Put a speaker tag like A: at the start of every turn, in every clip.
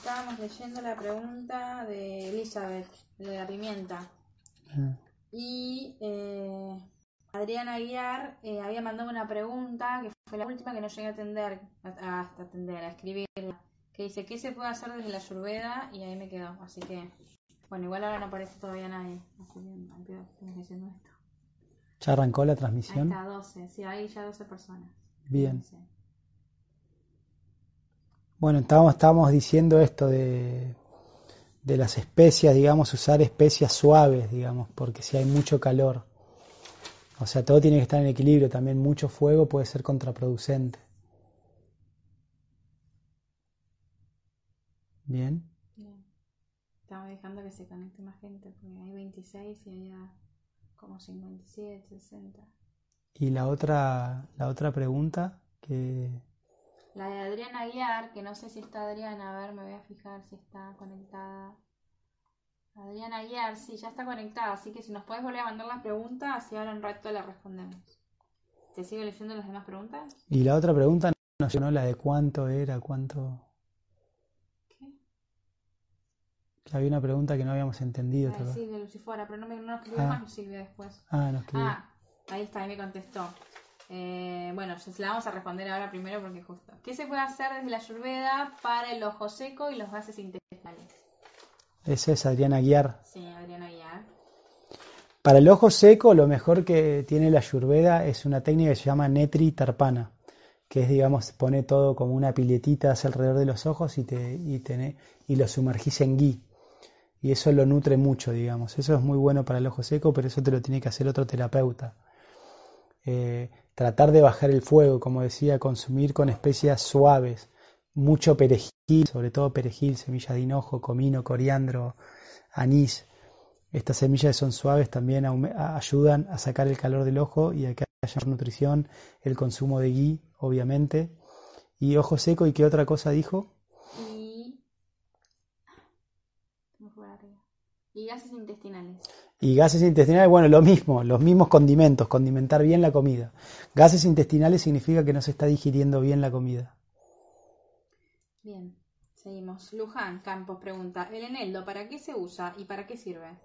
A: estábamos leyendo la pregunta de Elizabeth, de la pimienta.
B: Ah,
A: Y eh, Adriana Aguiar eh, había mandado una pregunta que fue la última que no llegué a atender, a, a atender, a escribirla, que dice, ¿qué se puede hacer desde la Ayurveda? Y ahí me quedó, así que, bueno, igual ahora no aparece todavía nadie, así que esto.
B: ¿Ya arrancó la
A: Ahí
B: transmisión?
A: está, 12, sí, ahí ya 12 personas.
B: Bien. Bueno, estábamos, estábamos diciendo esto de, de las especias, digamos, usar especias suaves, digamos, porque si hay mucho calor, o sea, todo tiene que estar en equilibrio, también mucho fuego puede ser contraproducente. Bien,
A: Bien. Estaba dejando que se conecte más gente, porque hay 26 y había como 57, 60.
B: y la otra, la otra pregunta que
A: La de Adriana Aguiar, que no sé si está Adriana, a ver, me voy a fijar si está conectada. Adriana Aguiar, sí, ya está conectada, así que si nos puedes volver a mandar la pregunta, así ahora un rato la respondemos. ¿Te sigo leyendo las demás preguntas?
B: y la otra pregunta no sé, ¿no? La de cuánto era, cuánto.
A: ¿Qué?
B: que Había una pregunta que no habíamos entendido.
A: Ah,
B: ¿te
A: sí, de Lucifora, pero no me no nos escribió
B: Ah.
A: más Silvia después.
B: Ah, no escribí.
A: Ah, ahí está, ahí me contestó. Eh, bueno, se la vamos a responder ahora primero porque justo. ¿Qué se puede hacer desde la Ayurveda para el ojo seco y los gases intestinales?
B: Esa es Adriana Aguiar.
A: Sí, Adriana Aguiar.
B: Para el ojo seco, lo mejor que tiene la Ayurveda es una técnica que se llama Netri Tarpana, que es, digamos, pone todo como una piletita hacia alrededor de los ojos y, te, y, te- y lo sumergís en ghee. Y eso lo nutre mucho, digamos. Eso es muy bueno para el ojo seco, pero eso te lo tiene que hacer otro terapeuta. Eh, tratar de bajar el fuego, como decía, consumir con especias suaves, mucho perejil, sobre todo perejil, semilla de hinojo, comino, coriandro, anís. Estas semillas son suaves también ayudan a sacar el calor del ojo y a que haya nutrición, el consumo de ghee, obviamente. Y ojo seco, ¿y qué otra cosa dijo?
A: Y. se me fue para arriba. Y gases intestinales.
B: Y gases intestinales, bueno, lo mismo, los mismos condimentos, condimentar bien la comida. Gases intestinales significa que no se está digiriendo bien la comida.
A: Bien, seguimos. Luján Campos pregunta: ¿El eneldo para qué se usa y para qué sirve?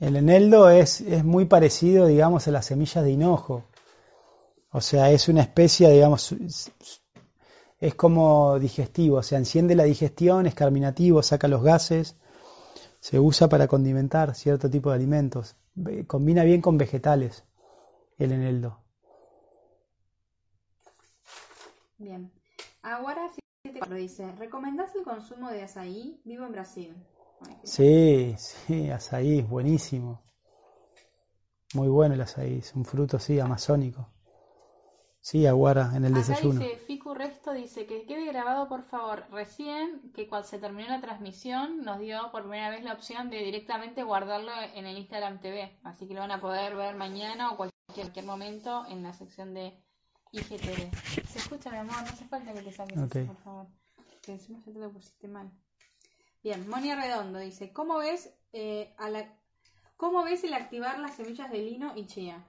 B: El eneldo es, es muy parecido, digamos, a las semillas de hinojo. O sea, es una especie, digamos, es- es como digestivo, o sea, enciende la digestión, es carminativo, saca los gases, se usa para condimentar cierto tipo de alimentos. Combina bien con vegetales el eneldo.
A: Bien. Aguara 74 dice: ¿Recomendás el consumo de azaí? Vivo en Brasil.
B: Sí, sí, azaí, es buenísimo. Muy bueno el azaí, es un fruto, sí, amazónico. Sí, aguara en el
A: Acá
B: desayuno.
A: dice, Ficu Resto dice que quede grabado por favor. Recién que cuando se terminó la transmisión nos dio por primera vez la opción de directamente guardarlo en el Instagram TV. Así que lo van a poder ver mañana o cualquier, cualquier momento en la sección de IGTV. Se escucha, mi amor, no hace falta que te saques
B: Ok.
A: eso, por favor. Que encima ya te lo pusiste mal. Bien, Monia Redondo dice, ¿cómo ves, eh, a la... ¿cómo ves el activar las semillas de lino y chía?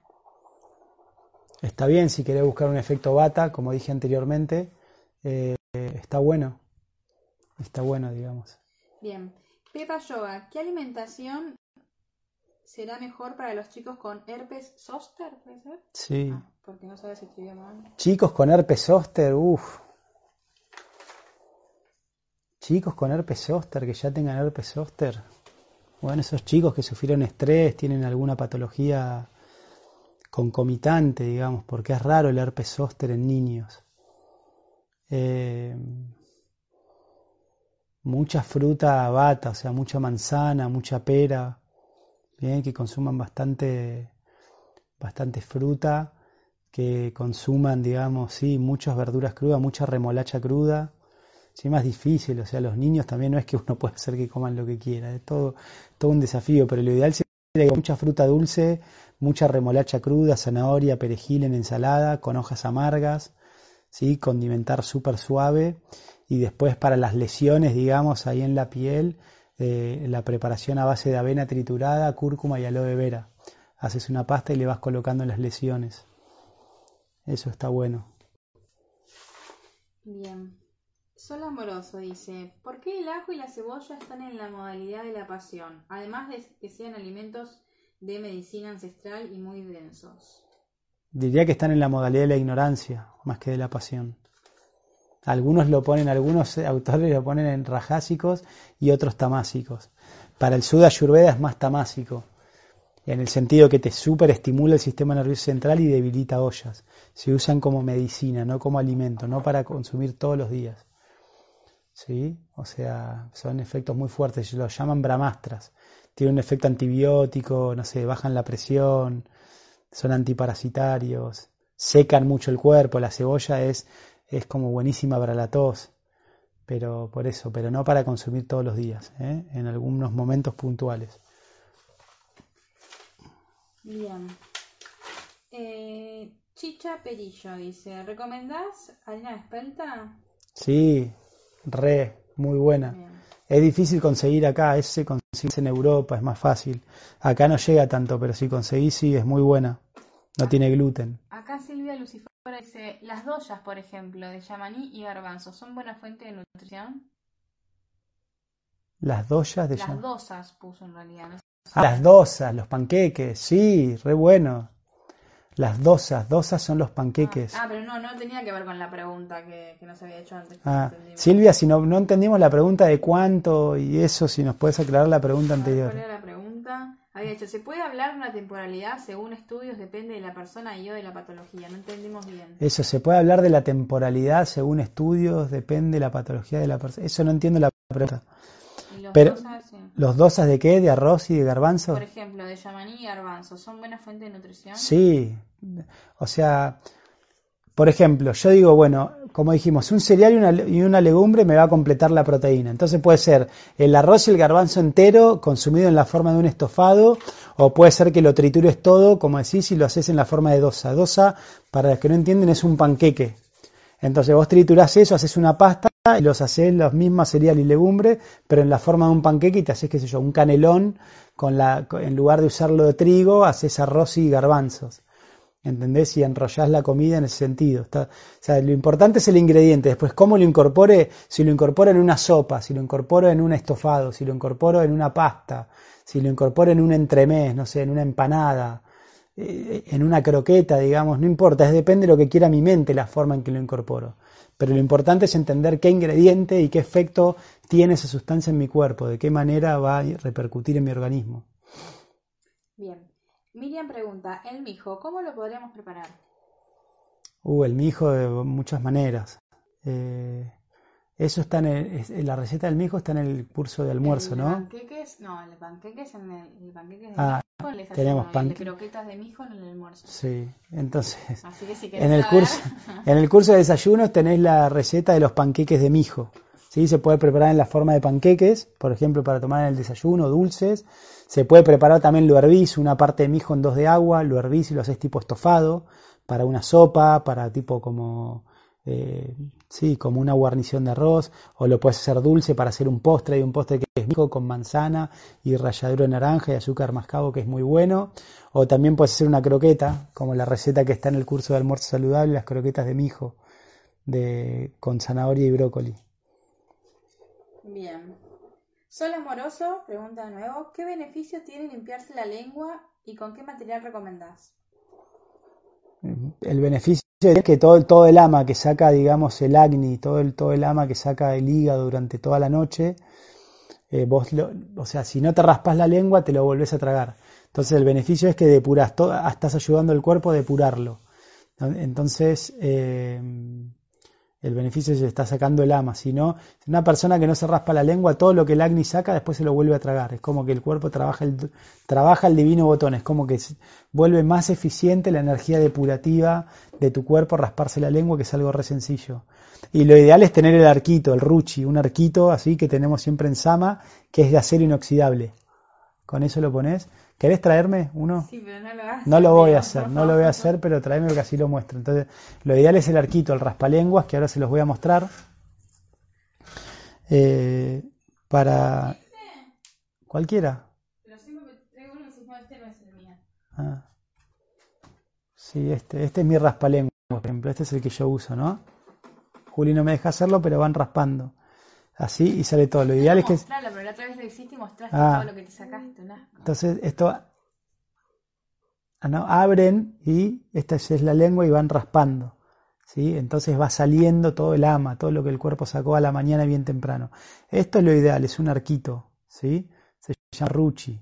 B: Está bien si querés buscar un efecto bata, como dije anteriormente, eh, está bueno. Está bueno, digamos.
A: Bien. Pepa Yoga, ¿qué alimentación será mejor para los chicos con herpes zóster? ¿Puede ser?
B: Sí.
A: Ah, porque no sabes escribir mal.
B: Chicos con herpes zóster, uff. Chicos con herpes zóster, que ya tengan herpes zóster. Bueno, esos chicos que sufrieron estrés, tienen alguna patología concomitante, digamos, porque es raro el herpes en niños. Eh, mucha fruta bata, o sea, mucha manzana, mucha pera, bien, que consuman bastante, bastante fruta, que consuman, digamos, sí, muchas verduras crudas, mucha remolacha cruda. Sí, más difícil, o sea, los niños también no es que uno pueda hacer que coman lo que quiera, es todo, todo un desafío, pero lo ideal sería mucha fruta dulce, mucha remolacha cruda, zanahoria, perejil en ensalada, con hojas amargas, condimentar súper suave y después para las lesiones, digamos, ahí en la piel, eh, la preparación a base de avena triturada, cúrcuma y aloe vera. Haces una pasta y le vas colocando las lesiones. Eso está bueno.
A: Bien. Sol Amoroso dice, ¿por qué el ajo y la cebolla están en la modalidad de la pasión? Además de que sean alimentos de medicina ancestral y muy densos.
B: Diría que están en la modalidad de la ignorancia, más que de la pasión. Algunos lo ponen, algunos autores lo ponen en rajásicos y otros tamásicos. Para el Sudha Ayurveda es más tamásico, en el sentido que te superestimula el sistema nervioso central y debilita ollas. Se usan como medicina, no como alimento, no para consumir todos los días. ¿Sí? O sea, son efectos muy fuertes, los llaman brahmastras. Tienen un efecto antibiótico, no sé, bajan la presión, son antiparasitarios, secan mucho el cuerpo, la cebolla es es como buenísima para la tos, pero por eso, pero no para consumir todos los días, ¿eh? en algunos momentos puntuales.
A: Bien. Eh, Chicha Perillo dice, ¿recomendás harina espelta?
B: Sí, re, muy buena. Es difícil conseguir acá, ese en Europa, es más fácil. Acá no llega tanto, pero si conseguís sí, es muy buena. No tiene gluten.
A: Acá Silvia Lucifer dice, las doyas, por ejemplo, de yamaní y garbanzo, ¿son buena fuente de nutrición?
B: Las doyas de
A: Las dosas puso en realidad.
B: ah, las dosas, los panqueques, sí, re bueno. Las dosas, dosas son los panqueques.
A: Ah, ah, pero no, no tenía que ver con la pregunta que, que nos había hecho antes.
B: Ah, Silvia, si no, no entendimos la pregunta de cuánto y eso, si nos puedes aclarar la pregunta anterior.
A: ¿Cuál era la pregunta? Había dicho, ¿se puede hablar de una temporalidad según estudios? Depende de la persona y o de la patología. No entendimos bien.
B: Eso, ¿se puede hablar de la temporalidad según estudios? Depende de la patología de la persona. Eso no entiendo la pregunta.
A: los
B: Pero,
A: dosas.
B: ¿Los dosas de qué? ¿De arroz y de garbanzo?
A: Por ejemplo, de yamaní y garbanzo, ¿son buena fuente de nutrición?
B: Sí. O sea, por ejemplo, yo digo, bueno, como dijimos, un cereal y una, y una, legumbre me va a completar la proteína. Entonces puede ser el arroz y el garbanzo entero consumido en la forma de un estofado, o puede ser que lo tritures todo, como decís, y lo haces en la forma de dosa. Dosa, para los que no entienden, es un panqueque. Entonces vos triturás eso, haces una pasta y los haces los mismos cereal y legumbre, pero en la forma de un panqueque y te haces, qué sé yo, un canelón, con la, en lugar de usarlo de trigo, haces arroz y garbanzos. ¿Entendés? Y enrollás la comida en ese sentido. Está, o sea, lo importante es el ingrediente. Después, cómo lo incorpore, si lo incorporo en una sopa, si lo incorporo en un estofado, si lo incorporo en una pasta, si lo incorporo en un entremés, no sé, en una empanada, eh, en una croqueta, digamos, no importa, es depende de lo que quiera mi mente la forma en que lo incorporo. Pero lo importante es entender qué ingrediente y qué efecto tiene esa sustancia en mi cuerpo, de qué manera va a repercutir en mi organismo.
A: Bien. Miriam pregunta, el mijo, ¿cómo lo podríamos preparar?
B: Uh, el mijo de muchas maneras. Eh, eso está en, el, en, la receta del mijo está en el curso de almuerzo,
A: el
B: ¿no?
A: Panqueques, no, el panqueques en el, el panqueques de
B: ah,
A: mijo, desayuno,
B: tenemos pan...
A: y el croquetas de mijo en el almuerzo.
B: Sí, entonces
A: Así que si
B: en el curso en el curso de desayunos tenés la receta de los panqueques de mijo. ¿sí? Se puede preparar en la forma de panqueques, por ejemplo, para tomar en el desayuno, dulces. Se puede preparar también lo hervís, una parte de mijo en dos de agua, lo hervís y lo haces tipo estofado, para una sopa, para tipo como, eh, sí, como una guarnición de arroz, o lo puedes hacer dulce para hacer un postre, hay un postre que es mijo con manzana y ralladura de naranja y azúcar mascabo que es muy bueno, o también puedes hacer una croqueta, como la receta que está en el curso de almuerzo saludable, las croquetas de mijo, de, con zanahoria y brócoli.
A: Bien. Sol Amoroso pregunta de nuevo, ¿qué beneficio tiene limpiarse la lengua y con qué material recomendás?
B: El beneficio que todo, todo el ama que saca, digamos, el acné, todo el, todo el ama que saca el hígado durante toda la noche, eh, vos o sea, si no te raspas la lengua, te lo volvés a tragar. Entonces el beneficio es que depuras, todo, estás ayudando al cuerpo a depurarlo. Entonces, eh, el beneficio que está sacando el ama. Si no, una persona que no se raspa la lengua, todo lo que el acné saca, después se lo vuelve a tragar. Es como que el cuerpo trabaja el, trabaja el divino botón. Es como que vuelve más eficiente la energía depurativa de tu cuerpo rasparse la lengua, que es algo re sencillo. Y lo ideal es tener el arquito, el ruchi, un arquito así que tenemos siempre en Sama, que es de acero inoxidable. Con eso lo pones. ¿Querés traerme uno?
A: Sí, pero no lo hagas.
B: No lo voy a hacer, no lo voy a hacer, pero tráeme porque así lo muestro. Entonces, lo ideal es el arquito, el raspalenguas, que ahora se los voy a mostrar. Eh, para cualquiera.
A: Pero siempre traigo uno este no es el mío.
B: Ah. Sí, este, este es mi raspalenguas, por ejemplo. Este es el que yo uso, ¿no? Juli no me deja hacerlo, pero van raspando. Así y sale todo. Lo ideal es que...
A: Mostrarlo, pero la otra vez lo hiciste y mostraste ah. todo lo que te sacaste. ¿no?
B: Entonces esto... Ah, ¿no? Abren y esta es la lengua y van raspando. ¿sí? Entonces va saliendo todo el ama, todo lo que el cuerpo sacó a la mañana bien temprano. Esto es lo ideal, es un arquito. ¿sí? Se llama ruchi.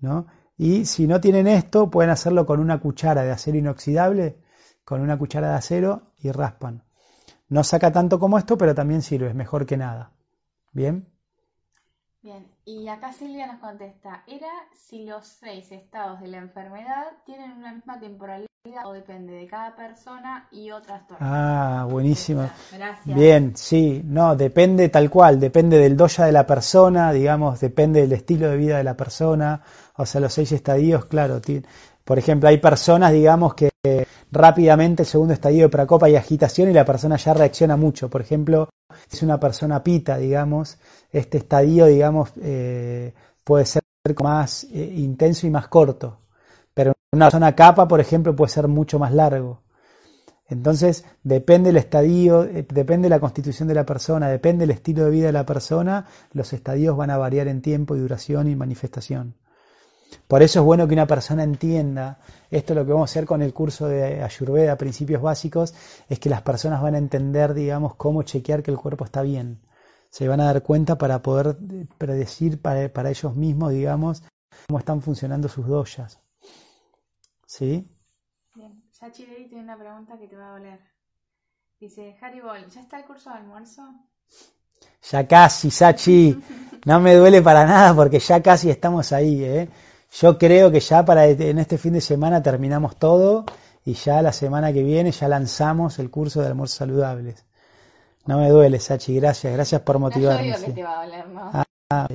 B: ¿no? Y si no tienen esto, pueden hacerlo con una cuchara de acero inoxidable, con una cuchara de acero y raspan. No saca tanto como esto, pero también sirve, es mejor que nada. ¿Bien?
A: Bien, y acá Silvia nos contesta, ¿era si los seis estados de la enfermedad tienen una misma temporalidad o depende de cada persona y otras
B: Ah, buenísimo. Gracias. Bien, sí, no, depende tal cual, depende del doya de la persona, digamos, depende del estilo de vida de la persona, o sea, los seis estadios, claro, por ejemplo, hay personas, digamos, que rápidamente el segundo estadio de pracopa y agitación y la persona ya reacciona mucho. Por ejemplo, si es una persona pita, digamos, este estadio, digamos, eh, puede ser más eh, intenso y más corto. Pero una persona capa, por ejemplo, puede ser mucho más largo. Entonces, depende el estadio, eh, depende de la constitución de la persona, depende del estilo de vida de la persona, los estadios van a variar en tiempo y duración y manifestación. Por eso es bueno que una persona entienda, esto es lo que vamos a hacer con el curso de Ayurveda, principios básicos, es que las personas van a entender, digamos, cómo chequear que el cuerpo está bien. Se van a dar cuenta para poder predecir para, ellos mismos, digamos, cómo están funcionando sus doyas. ¿Sí?
A: Bien, Sachi tiene una pregunta que te va a doler. Dice, Haribol, ¿ya está el curso de almuerzo?
B: Ya casi, Sachi. No me duele para nada porque ya casi estamos ahí, ¿eh? Yo creo que ya para este, en este fin de semana terminamos todo y ya la semana que viene ya lanzamos el curso de almuerzos saludables. No me duele, Sachi, gracias, gracias por motivarme.
A: No, que te va a doler, ¿no? Ah,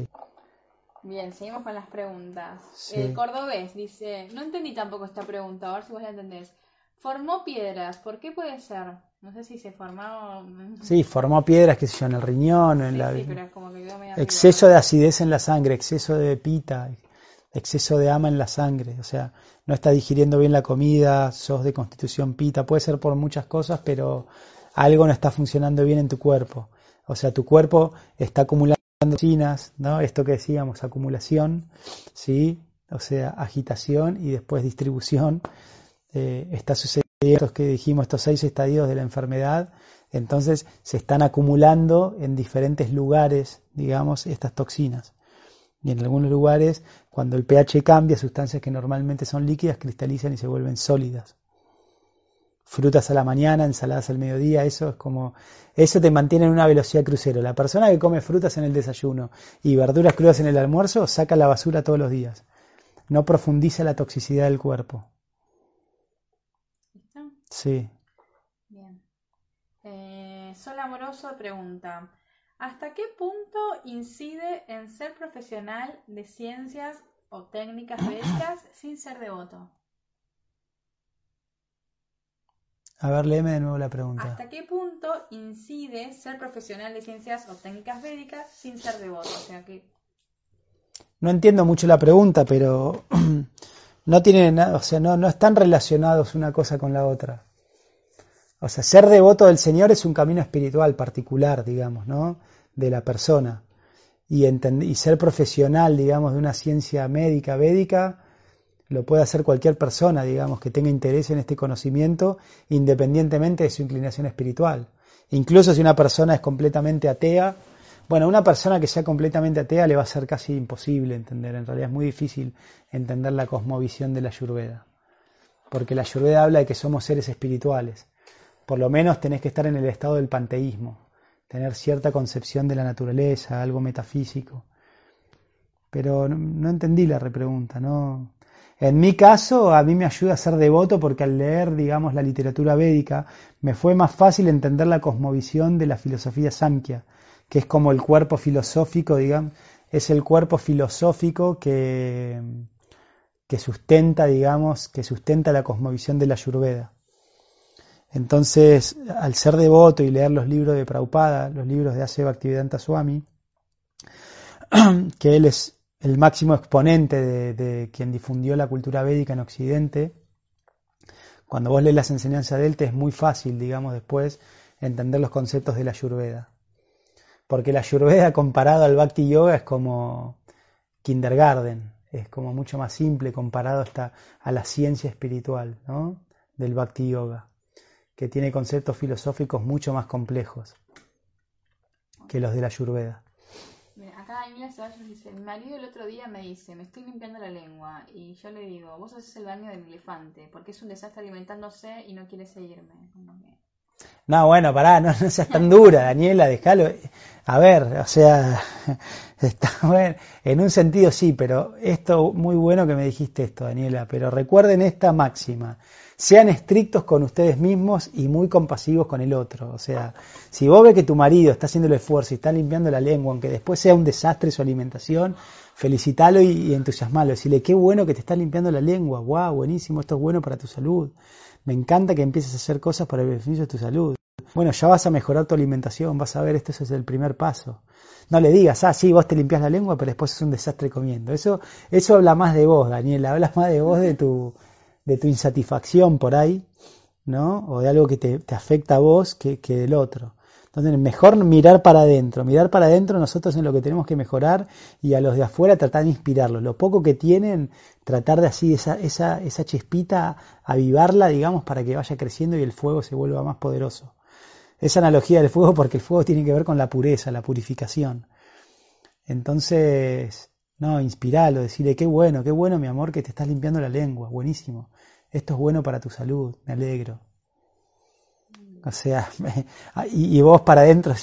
A: Bien, seguimos con las preguntas. El cordobés dice, no entendí tampoco esta pregunta, a ver si vos la entendés. Formó piedras, ¿por qué puede ser? No sé si se formó...
B: Sí, formó piedras, qué sé yo, en el riñón, en la... Sí, pero como que exceso de acidez en la sangre, exceso de pita, exceso de ama en la sangre, o sea, no está digiriendo bien la comida, sos de constitución pita, puede ser por muchas cosas, pero algo no está funcionando bien en tu cuerpo. O sea, tu cuerpo está acumulando toxinas, ¿no? Esto que decíamos, acumulación, ¿sí? O sea, agitación y después distribución. Eh, está sucediendo estos que dijimos, estos seis estadios de la enfermedad, entonces se están acumulando en diferentes lugares, digamos, estas toxinas. Y en algunos lugares, cuando el pH cambia, sustancias que normalmente son líquidas cristalizan y se vuelven sólidas. Frutas a la mañana, ensaladas al mediodía, eso es como, eso te mantiene en una velocidad crucero. La persona que come frutas en el desayuno y verduras crudas en el almuerzo saca la basura todos los días. No profundiza la toxicidad del cuerpo.
A: ¿Listo?
B: Sí.
A: Bien. Eh, Sol Amoroso pregunta, ¿Hasta qué punto incide en ser profesional de ciencias o técnicas médicas sin ser devoto?
B: A ver, léeme de nuevo la pregunta.
A: ¿Hasta qué punto incide ser profesional de ciencias o técnicas médicas sin ser devoto? O sea que...
B: No entiendo mucho la pregunta, pero no tienen nada, o sea, no, no están relacionados una cosa con la otra. O sea, ser devoto del Señor es un camino espiritual particular, digamos, ¿no? De la persona. Y, y ser profesional, digamos, de una ciencia médica, védica, lo puede hacer cualquier persona, digamos, que tenga interés en este conocimiento, independientemente de su inclinación espiritual. Incluso si una persona es completamente atea, bueno, una persona que sea completamente atea le va a ser casi imposible entender, en realidad es muy difícil entender la cosmovisión de la Ayurveda, porque la Ayurveda habla de que somos seres espirituales por lo menos tenés que estar en el estado del panteísmo, tener cierta concepción de la naturaleza, algo metafísico. Pero no, entendí la repregunta, ¿no? En mi caso, a mí me ayuda a ser devoto porque al leer, digamos, la literatura védica, me fue más fácil entender la cosmovisión de la filosofía Samkhya, que es como el cuerpo filosófico, digamos, es el cuerpo filosófico que, que sustenta, digamos, que sustenta la cosmovisión de la Ayurveda. Entonces, al ser devoto y leer los libros de Prabhupada, los libros de Ase Bhaktivedanta Swami, que él es el máximo exponente de, quien difundió la cultura védica en Occidente, cuando vos lees las enseñanzas de él te es muy fácil, digamos, después entender los conceptos de la Ayurveda. Porque la Ayurveda comparado al Bhakti Yoga es como kindergarten, es como mucho más simple comparado hasta a la ciencia espiritual ¿no? del Bhakti Yoga, que tiene conceptos filosóficos mucho más complejos que los de la Ayurveda.
A: acá Daniela Ceballos dice, mi marido el otro día me dice, me estoy limpiando la lengua, y yo le digo, vos haces el baño del elefante, porque es un desastre alimentándose y no quiere seguirme.
B: No, bueno, pará, no, no seas tan dura, Daniela, déjalo. A ver, o sea, está bueno. En un sentido sí, pero esto, muy bueno que me dijiste esto, Daniela, pero recuerden esta máxima. Sean estrictos con ustedes mismos y muy compasivos con el otro. O sea, si vos ves que tu marido está haciendo el esfuerzo y está limpiando la lengua, aunque después sea un desastre su alimentación, felicitalo y, y entusiasmalo. Decirle, qué bueno que te está limpiando la lengua. Wow, buenísimo, esto es bueno para tu salud. Me encanta que empieces a hacer cosas para el beneficio de tu salud. Bueno, ya vas a mejorar tu alimentación, vas a ver, esto es el primer paso. No le digas, ah, sí, vos te limpias la lengua, pero después es un desastre comiendo. Eso, eso habla más de vos, Daniel, habla más de vos, de tu, de tu insatisfacción por ahí, ¿no? O de algo que te, afecta a vos que del otro. Entonces, mejor mirar para adentro, mirar para adentro nosotros en lo que tenemos que mejorar y a los de afuera tratar de inspirarlos. Lo poco que tienen, tratar de así esa, esa, esa chispita, avivarla, digamos, para que vaya creciendo y el fuego se vuelva más poderoso. Esa analogía del fuego porque el fuego tiene que ver con la pureza, la purificación. Entonces, no, inspiralo, decirle, qué bueno, qué bueno mi amor que te estás limpiando la lengua, buenísimo. Esto es bueno para tu salud, me alegro. O sea, y, vos para adentro,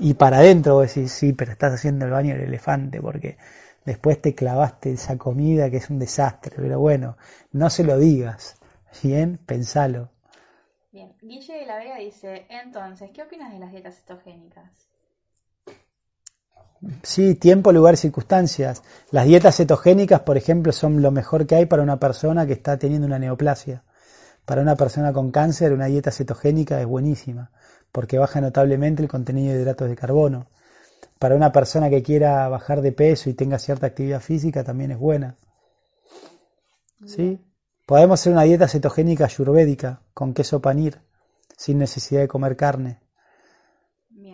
B: y para adentro vos decís, sí, pero estás haciendo el baño del elefante porque después te clavaste esa comida que es un desastre. Pero bueno, no se lo digas, ¿bien? Pensalo.
A: Bien, Guille de la Vega dice, entonces, ¿qué opinas de las dietas cetogénicas?
B: Sí, tiempo, lugar, circunstancias. Las dietas cetogénicas, por ejemplo, son lo mejor que hay para una persona que está teniendo una neoplasia. Para una persona con cáncer, una dieta cetogénica es buenísima, porque baja notablemente el contenido de hidratos de carbono. Para una persona que quiera bajar de peso y tenga cierta actividad física, también es buena. ¿Sí? Podemos hacer una dieta cetogénica ayurvédica con queso panir, sin necesidad de comer carne.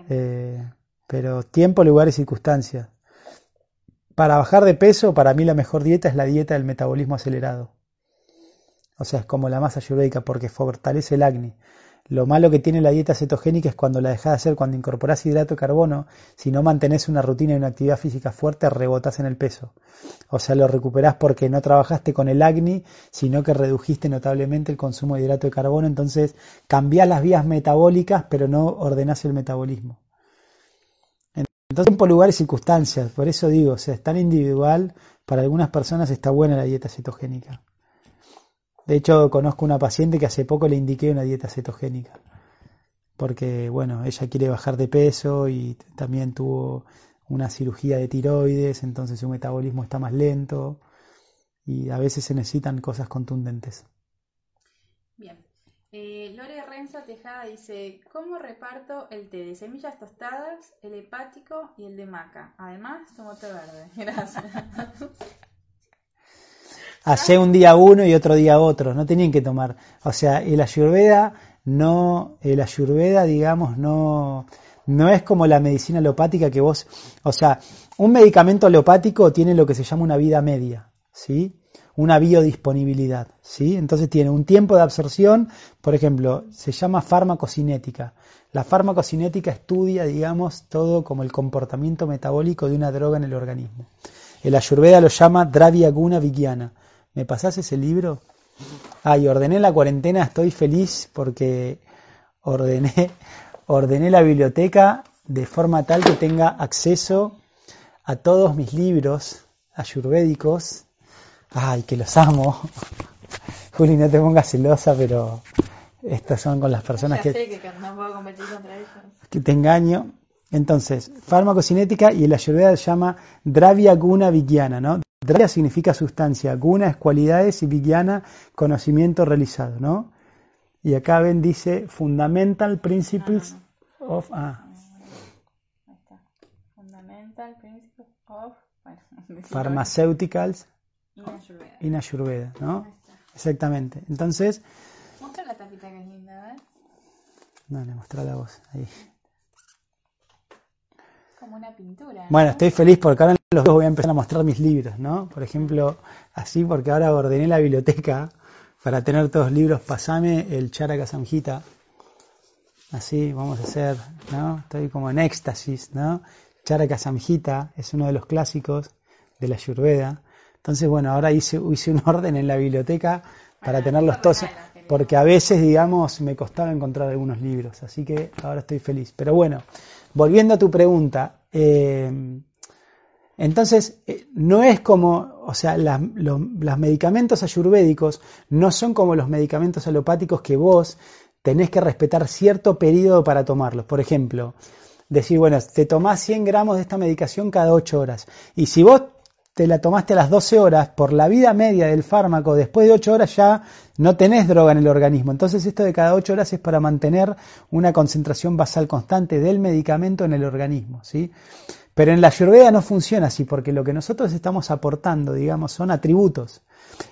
B: Eh, pero tiempo, lugar y circunstancias. Para bajar de peso, para mí la mejor dieta es la dieta del metabolismo acelerado. O sea, es como la masa ayurvédica porque fortalece el acné. Lo malo que tiene la dieta cetogénica es cuando la dejas de hacer, cuando incorporas hidrato de carbono, si no mantenés una rutina y una actividad física fuerte, rebotás en el peso. O sea, lo recuperás porque no trabajaste con el acné, sino que redujiste notablemente el consumo de hidrato de carbono, entonces cambiás las vías metabólicas, pero no ordenás el metabolismo. Entonces, tiempo, lugar y circunstancias, por eso digo, o sea, es tan individual, para algunas personas está buena la dieta cetogénica. De hecho, conozco una paciente que hace poco le indiqué una dieta cetogénica, porque, bueno, ella quiere bajar de peso y también tuvo una cirugía de tiroides, entonces su metabolismo está más lento y a veces se necesitan cosas contundentes.
A: Bien. Eh, Lore Renza Tejada dice, ¿cómo reparto el té de semillas tostadas, el hepático y el de maca? Además, tomo té verde. Gracias.
B: Hace un día uno y otro día otro, no tenían que tomar. O sea, el ayurveda no, el ayurveda, digamos, no, no es como la medicina alopática que vos, o sea, un medicamento alopático tiene lo que se llama una vida media, ¿sí? Una biodisponibilidad, ¿sí? Entonces tiene un tiempo de absorción, por ejemplo, se llama farmacocinética. La farmacocinética estudia, digamos, todo como el comportamiento metabólico de una droga en el organismo. El ayurveda lo llama Dravya Guna Vigyana. ¿Me pasás ese libro? Ah, y ordené la cuarentena, estoy feliz porque ordené, ordené la biblioteca de forma tal que tenga acceso a todos mis libros ayurvédicos. Ay, que los amo. Juli, no te pongas celosa, pero estas son con las personas que,
A: que, no puedo competir contra ellos.
B: que te engaño. Entonces, farmacocinética y el ayurveda se llama Dravya Guna Vigyana, ¿no? Dravya significa sustancia, guna es cualidades y vigyana conocimiento realizado, ¿no? Y acá ven dice Fundamental Principles of ah.
A: Fundamental Principles of
B: Pharmaceuticals in Ayurveda, ¿no? Exactamente. Entonces,
A: Muestra la tapita que es linda,
B: Dale, mostrá la voz. Ahí.
A: Como una pintura.
B: Bueno,
A: ¿no?
B: estoy feliz porque ahora los voy a empezar a mostrar mis libros, ¿no? Por ejemplo, así porque ahora ordené la biblioteca para tener todos los libros. Pasame el Charaka Samhita. Así vamos a hacer, ¿no? Estoy como en éxtasis, ¿no? Charaka Samhita es uno de los clásicos de la Ayurveda. Entonces, bueno, ahora hice, hice un orden en la biblioteca para tenerlos todos, porque a veces, digamos, me costaba encontrar algunos libros, así que ahora estoy feliz. Pero bueno, volviendo a tu pregunta, eh, entonces, eh, no es como, o sea, los medicamentos ayurvédicos no son como los medicamentos alopáticos que vos tenés que respetar cierto periodo para tomarlos. Por ejemplo, decir, bueno, te tomás 100 gramos de esta medicación cada 8 horas. Y si vos te la tomaste a las 12 horas, por la vida media del fármaco, después de 8 horas ya no tenés droga en el organismo. Entonces esto de cada 8 horas es para mantener una concentración basal constante del medicamento en el organismo, ¿sí? Pero en la Ayurveda no funciona así, porque lo que nosotros estamos aportando, digamos, son atributos.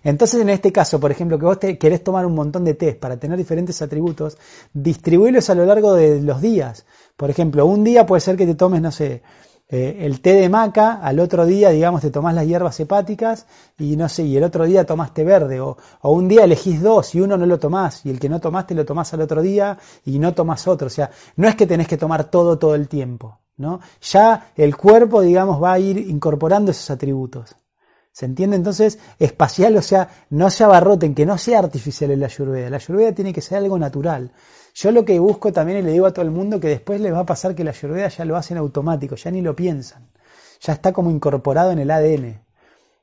B: Entonces, en este caso, por ejemplo, que vos te querés tomar un montón de test para tener diferentes atributos, distribuirlos a lo largo de los días. Por ejemplo, un día puede ser que te tomes, no sé, eh, el té de maca, al otro día, digamos, te tomás las hierbas hepáticas y no sé, y el otro día tomaste verde, o, o un día elegís dos y uno no lo tomás, y el que no tomaste lo tomás al otro día y no tomás otro. O sea, no es que tenés que tomar todo todo el tiempo, Ya el cuerpo, digamos, va a ir incorporando esos atributos. ¿Se entiende? Entonces, espacial, o sea, no se abarroten, que no sea artificial en la ayurveda. La ayurveda tiene que ser algo natural. Yo lo que busco también y le digo a todo el mundo que después les va a pasar que la ayurveda ya lo hacen automático, ya ni lo piensan. Ya está como incorporado en el ADN.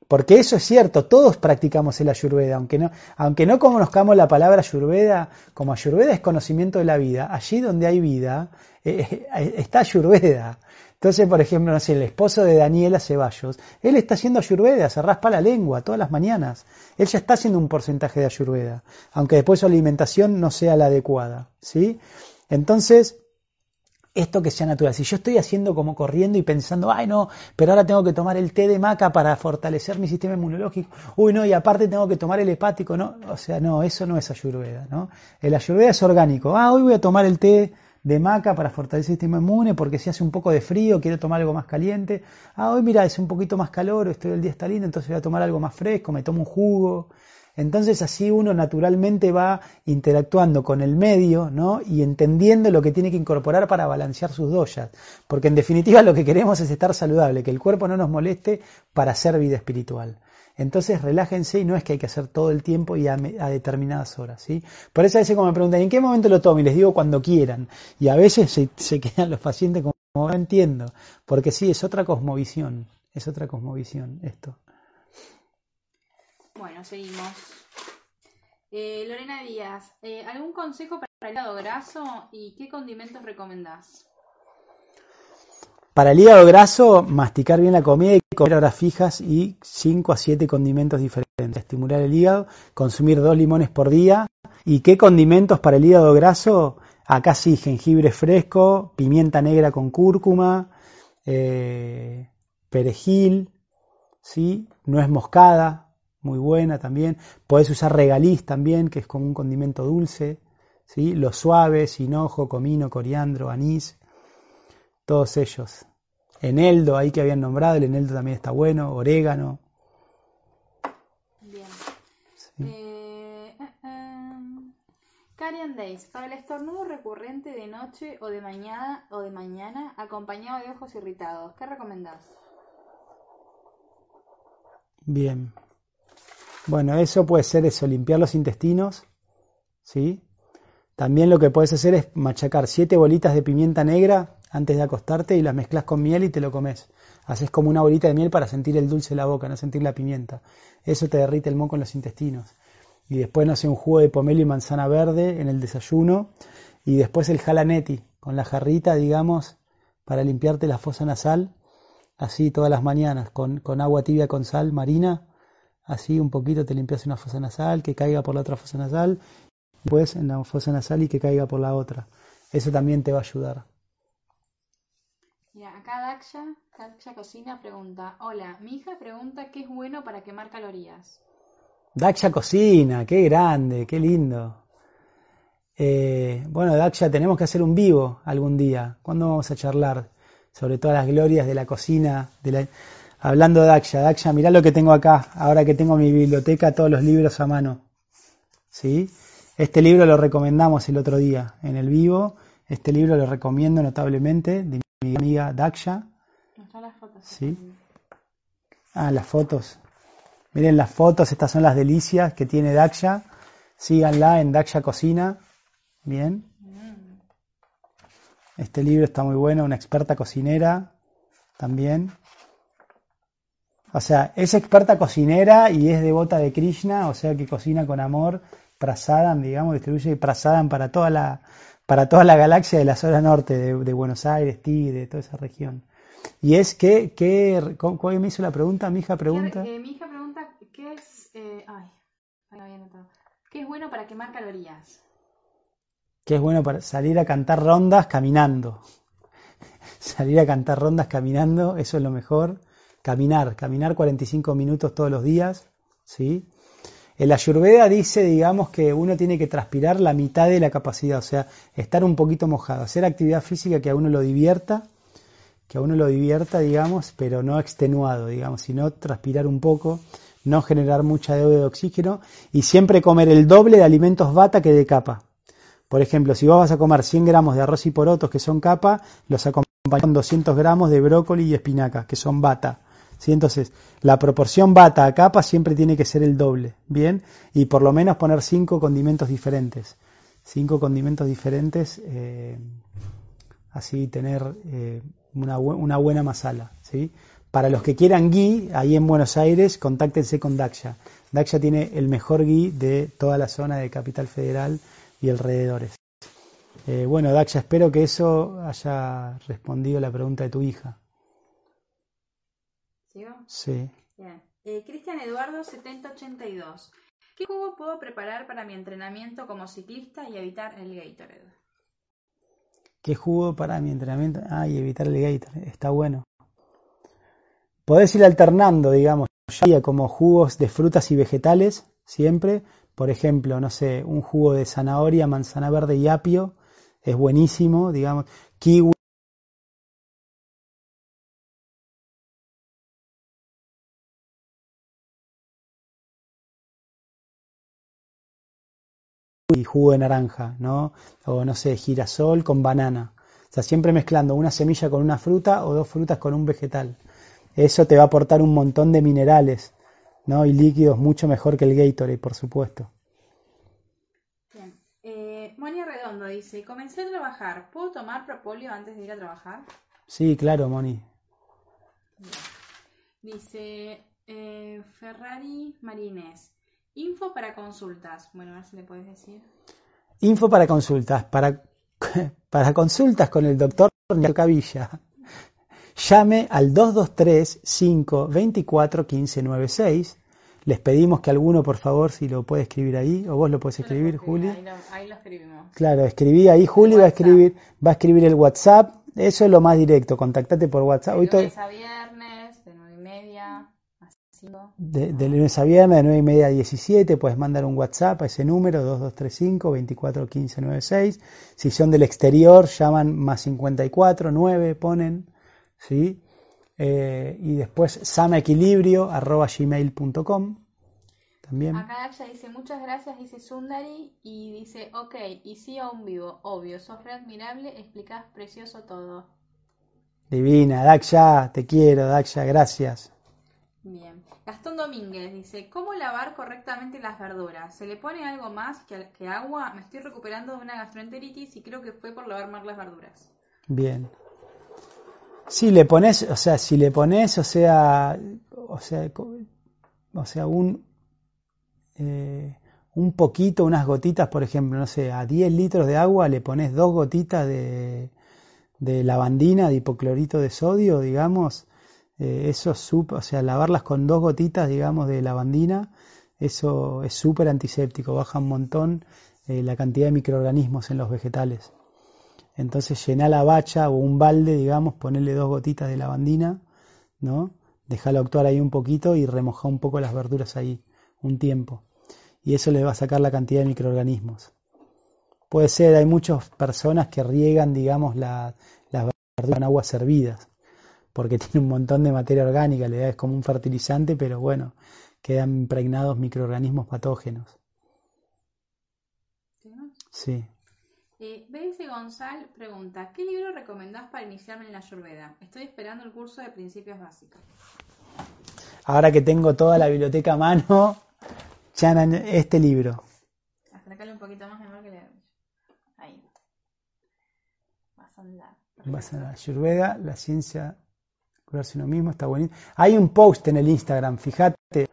B: Porque eso es cierto, todos practicamos el ayurveda, aunque no, aunque no conozcamos la palabra ayurveda, como ayurveda es conocimiento de la vida, allí donde hay vida eh, eh, está ayurveda. Entonces, por ejemplo, el esposo de Daniela Ceballos, él está haciendo ayurveda, se raspa la lengua todas las mañanas. Él ya está haciendo un porcentaje de ayurveda, aunque después su alimentación no sea la adecuada, ¿sí? Entonces, esto que sea natural. Si yo estoy haciendo como corriendo y pensando, ay no, pero ahora tengo que tomar el té de maca para fortalecer mi sistema inmunológico, uy no, y aparte tengo que tomar el hepático, no, o sea, no, eso no es ayurveda, ¿no? El ayurveda es orgánico. Ah, hoy voy a tomar el té de maca para fortalecer el sistema inmune porque si hace un poco de frío quiero tomar algo más caliente. Ah, hoy mira, es un poquito más calor, estoy el día está lindo, entonces voy a tomar algo más fresco, me tomo un jugo. Entonces así uno naturalmente va interactuando con el medio ¿no? y entendiendo lo que tiene que incorporar para balancear sus doyas. Porque en definitiva lo que queremos es estar saludable, que el cuerpo no nos moleste para hacer vida espiritual. Entonces relájense y no es que hay que hacer todo el tiempo y a, a determinadas horas. ¿sí? Por eso a veces como me preguntan, ¿en qué momento lo tomo? Y les digo cuando quieran. Y a veces se, se quedan los pacientes como, no entiendo. Porque sí, es otra cosmovisión. Es otra cosmovisión esto.
A: Bueno, seguimos. Eh, Lorena Díaz, eh, ¿algún consejo para el hígado graso y qué condimentos recomendás?
B: Para el hígado graso, masticar bien la comida y comer horas fijas y 5 a 7 condimentos diferentes. Estimular el hígado, consumir dos limones por día. ¿Y qué condimentos para el hígado graso? Acá sí, jengibre fresco, pimienta negra con cúrcuma, eh, perejil, ¿sí? nuez moscada, muy buena también. Podés usar regaliz también, que es como un condimento dulce. ¿sí? Los suaves, hinojo, comino, coriandro, anís, todos ellos. Eneldo, ahí que habían nombrado, el eneldo también está bueno, orégano.
A: Bien. Eh, eh, eh. Karian Days, para el estornudo recurrente de noche o de mañana o de mañana acompañado de ojos irritados, ¿qué recomendás?
B: Bien. Bueno, eso puede ser eso, limpiar los intestinos, ¿sí? También lo que puedes hacer es machacar siete bolitas de pimienta negra antes de acostarte y las mezclas con miel y te lo comes. Haces como una bolita de miel para sentir el dulce en la boca, no sentir la pimienta. Eso te derrite el moco en los intestinos. Y después, no sé, un jugo de pomelo y manzana verde en el desayuno. Y después el jalaneti, con la jarrita, digamos, para limpiarte la fosa nasal, así todas las mañanas, con, con agua tibia con sal marina, así un poquito te limpias una fosa nasal, que caiga por la otra fosa nasal, después en la fosa nasal y que caiga por la otra. Eso también te va a ayudar.
A: Mira, acá Daksha, Daksha Cocina pregunta, hola, mi hija pregunta qué es bueno para quemar calorías.
B: Daksha Cocina, qué grande, qué lindo. Eh, bueno, Daksha, tenemos que hacer un vivo algún día. ¿Cuándo vamos a charlar sobre todas las glorias de la cocina? De la... Hablando de Daksha, Daksha, mirá lo que tengo acá, ahora que tengo mi biblioteca, todos los libros a mano. ¿Sí? Este libro lo recomendamos el otro día en el vivo. Este libro lo recomiendo notablemente de mi amiga Daksha.
A: las fotos.
B: ¿Sí? Ah, las fotos. Miren las fotos, estas son las delicias que tiene Daksha. Síganla en Daksha Cocina. Bien. Este libro está muy bueno, una experta cocinera también. O sea, es experta cocinera y es devota de Krishna, o sea que cocina con amor. Prasadam, digamos, distribuye Prasadam para toda la, para toda la galaxia de la zona norte, de, Buenos Aires, Tigre, de toda esa región. Y es que, que ¿cómo, me hizo la pregunta? Mi hija pregunta.
A: Eh, mi hija pregunta, ¿qué es, eh, ay, ¿qué es bueno para quemar calorías?
B: ¿Qué es bueno para salir a cantar rondas caminando? salir a cantar rondas caminando, eso es lo mejor. Caminar, caminar 45 minutos todos los días, ¿sí? El Ayurveda dice, digamos, que uno tiene que transpirar la mitad de la capacidad, o sea, estar un poquito mojado, hacer actividad física que a uno lo divierta, que a uno lo divierta, digamos, pero no extenuado, digamos, sino transpirar un poco, no generar mucha deuda de oxígeno y siempre comer el doble de alimentos bata que de capa. Por ejemplo, si vos vas a comer 100 gramos de arroz y porotos que son capa, los acompañan con 200 gramos de brócoli y espinacas que son bata. ¿Sí? Entonces, la proporción bata a capa siempre tiene que ser el doble, ¿bien? Y por lo menos poner cinco condimentos diferentes. Cinco condimentos diferentes, eh, así tener eh, una, buena masala, ¿sí? Para los que quieran ghee, ahí en Buenos Aires, contáctense con Daksha. Daksha tiene el mejor ghee de toda la zona de Capital Federal y alrededores. Eh, bueno, Daksha, espero que eso haya respondido la pregunta de tu hija. Sí.
A: Eh, Cristian Eduardo 7082. ¿Qué jugo puedo preparar para mi entrenamiento como ciclista y evitar el Gatorade?
B: ¿Qué jugo para mi entrenamiento? Ah, y evitar el Gatorade. Está bueno. Podés ir alternando, digamos, ya como jugos de frutas y vegetales, siempre. Por ejemplo, no sé, un jugo de zanahoria, manzana verde y apio. Es buenísimo, digamos. Kiwi y jugo de naranja, ¿no? O no sé, girasol con banana. O sea, siempre mezclando una semilla con una fruta o dos frutas con un vegetal. Eso te va a aportar un montón de minerales, ¿no? Y líquidos mucho mejor que el Gatorade, por supuesto.
A: Bien. Eh, Moni Redondo dice, comencé a trabajar, ¿puedo tomar propóleo antes de ir a trabajar?
B: Sí, claro, Moni.
A: Dice eh, Ferrari Marines, Info para consultas. Bueno, a ver si le puedes decir.
B: Info para consultas. Para, para consultas con el doctor Cavilla. Llame al 223-524-1596. Les pedimos que alguno, por favor, si lo puede escribir ahí, o vos lo puedes escribir, Juli.
A: Ahí lo, escribimos.
B: Claro, escribí ahí, Juli va a escribir, va a escribir el WhatsApp. Eso es lo más directo, contactate por WhatsApp.
A: Hoy a viernes, de nueve y media.
B: De, lunes a viernes, de 9 y media a 17, puedes mandar un WhatsApp a ese número, 2235 241596. Si son del exterior, llaman más 54, 9, ponen, ¿sí? Eh, y después samaequilibrio, arroba gmail.com. También.
A: Acá Daksha dice, muchas gracias, dice Sundari, y dice, ok, y sí un vivo, obvio, sos re admirable, explicás precioso todo.
B: Divina, Daksha, te quiero, Daksha, gracias.
A: Bien. Gastón Domínguez dice, ¿cómo lavar correctamente las verduras? ¿Se le pone algo más que, agua? Me estoy recuperando de una gastroenteritis y creo que fue por lavar mal las verduras.
B: Bien. Si le pones, o sea, si le pones, o sea, o sea, o sea, un, eh, un poquito, unas gotitas, por ejemplo, no sé, a 10 litros de agua le pones dos gotitas de, de lavandina, de hipoclorito de sodio, digamos, eh, eso es o sea, lavarlas con dos gotitas, digamos, de lavandina, eso es súper antiséptico, baja un montón eh, la cantidad de microorganismos en los vegetales. Entonces llená la bacha o un balde, digamos, ponerle dos gotitas de lavandina, ¿no? Déjalo actuar ahí un poquito y remoja un poco las verduras ahí, un tiempo. Y eso le va a sacar la cantidad de microorganismos. Puede ser, hay muchas personas que riegan, digamos, las verduras en aguas servidas, porque tiene un montón de materia orgánica, le da es como un fertilizante, pero bueno, quedan impregnados microorganismos patógenos. Sí.
A: Eh, BS Gonzal pregunta, ¿qué libro recomendás para iniciarme en la Ayurveda? Estoy esperando el curso de principios básicos.
B: Ahora que tengo toda la biblioteca a mano, este libro.
A: Acercarle un poquito más mejor que le Ahí.
B: Vas a la Ayurveda, la ciencia, curarse uno mismo, está bonito. Hay un post en el Instagram, fíjate.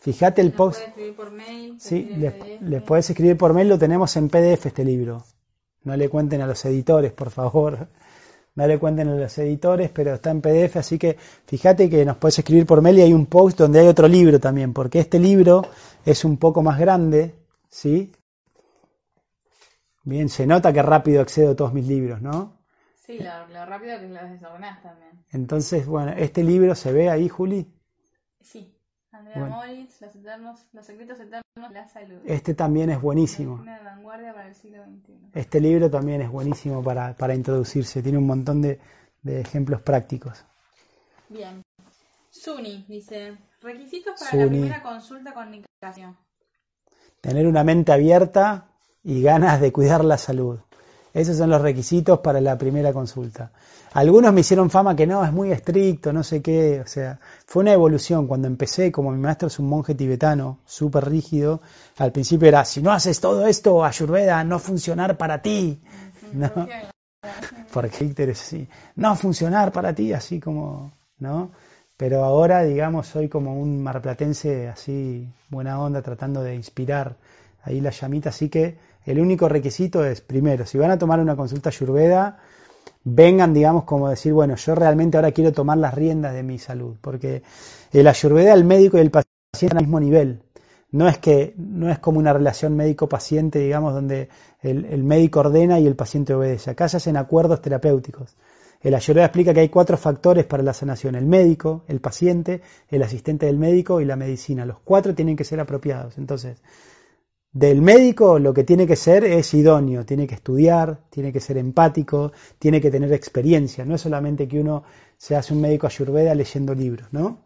B: Fíjate el post.
A: Puedes escribir por mail,
B: sí, les, puedes escribir por mail, lo tenemos en PDF este libro. No le cuenten a los editores, por favor. No le cuenten a los editores, pero está en PDF, así que fíjate que nos puedes escribir por mail y hay un post donde hay otro libro también, porque este libro es un poco más grande, ¿sí? Bien, se nota que rápido accedo a todos mis libros, ¿no?
A: Sí, lo, rápido que los desordenás también.
B: Entonces, bueno, este libro se ve ahí, Juli.
A: Sí. Andrea Moritz, los, eternos, los secretos eternos de la salud.
B: Este también es buenísimo.
A: Una vanguardia para el siglo XXI.
B: Este libro también es buenísimo para, para introducirse. Tiene un montón de, de ejemplos prácticos.
A: Bien. Suni dice, requisitos para la primera consulta con Nicasio.
B: Tener una mente abierta y ganas de cuidar la salud. Esos son los requisitos para la primera consulta. Algunos me hicieron fama que no, es muy estricto, no sé qué. O sea, fue una evolución. Cuando empecé, como mi maestro es un monje tibetano, súper rígido, al principio era, si no haces todo esto, Ayurveda, no funcionar para ti. ¿No? Porque sí, no funcionar para ti, así como, ¿no? Pero ahora, digamos, soy como un marplatense así, buena onda, tratando de inspirar ahí la llamita. Así que el único requisito es, primero, si van a tomar una consulta Ayurveda, vengan, digamos, como decir, bueno, yo realmente ahora quiero tomar las riendas de mi salud, porque el ayurveda, el médico y el paciente están al mismo nivel. No es que no es como una relación médico-paciente, digamos, donde el, médico ordena y el paciente obedece. Acá se hacen acuerdos terapéuticos. El ayurveda explica que hay cuatro factores para la sanación: el médico, el paciente, el asistente del médico y la medicina. Los cuatro tienen que ser apropiados. Entonces, del médico lo que tiene que ser es idóneo, tiene que estudiar, tiene que ser empático, tiene que tener experiencia, no es solamente que uno se hace un médico ayurveda leyendo libros, ¿no?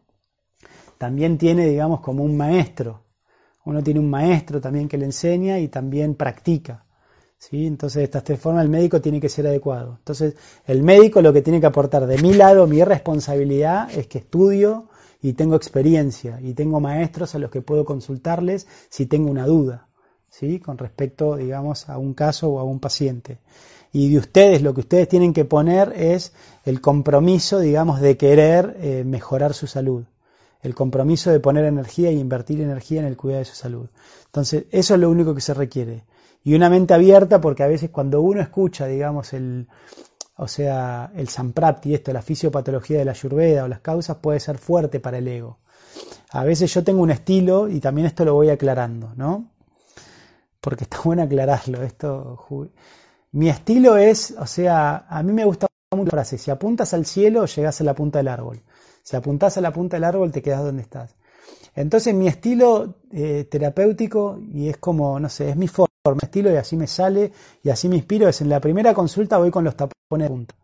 B: También tiene, digamos, como un maestro. Uno tiene un maestro también que le enseña y también practica. ¿sí? Entonces, de esta forma, el médico tiene que ser adecuado. Entonces, el médico lo que tiene que aportar de mi lado, mi responsabilidad es que estudio y tengo experiencia y tengo maestros a los que puedo consultarles si tengo una duda. ¿Sí? con respecto, digamos, a un caso o a un paciente. Y de ustedes lo que ustedes tienen que poner es el compromiso, digamos, de querer eh, mejorar su salud. El compromiso de poner energía e invertir energía en el cuidado de su salud. Entonces, eso es lo único que se requiere. Y una mente abierta, porque a veces cuando uno escucha, digamos, el, o sea, el samprapti, esto, la fisiopatología de la ayurveda o las causas, puede ser fuerte para el ego. A veces yo tengo un estilo, y también esto lo voy aclarando, ¿no? Porque está bueno aclararlo. Esto, mi estilo es, o sea, a mí me gusta mucho la frase, si apuntas al cielo, llegas a la punta del árbol. Si apuntas a la punta del árbol, te quedas donde estás. Entonces mi estilo eh, terapéutico, y es como, no sé, es mi forma, mi estilo, y así me sale, y así me inspiro, es en la primera consulta voy con los tapones de punta.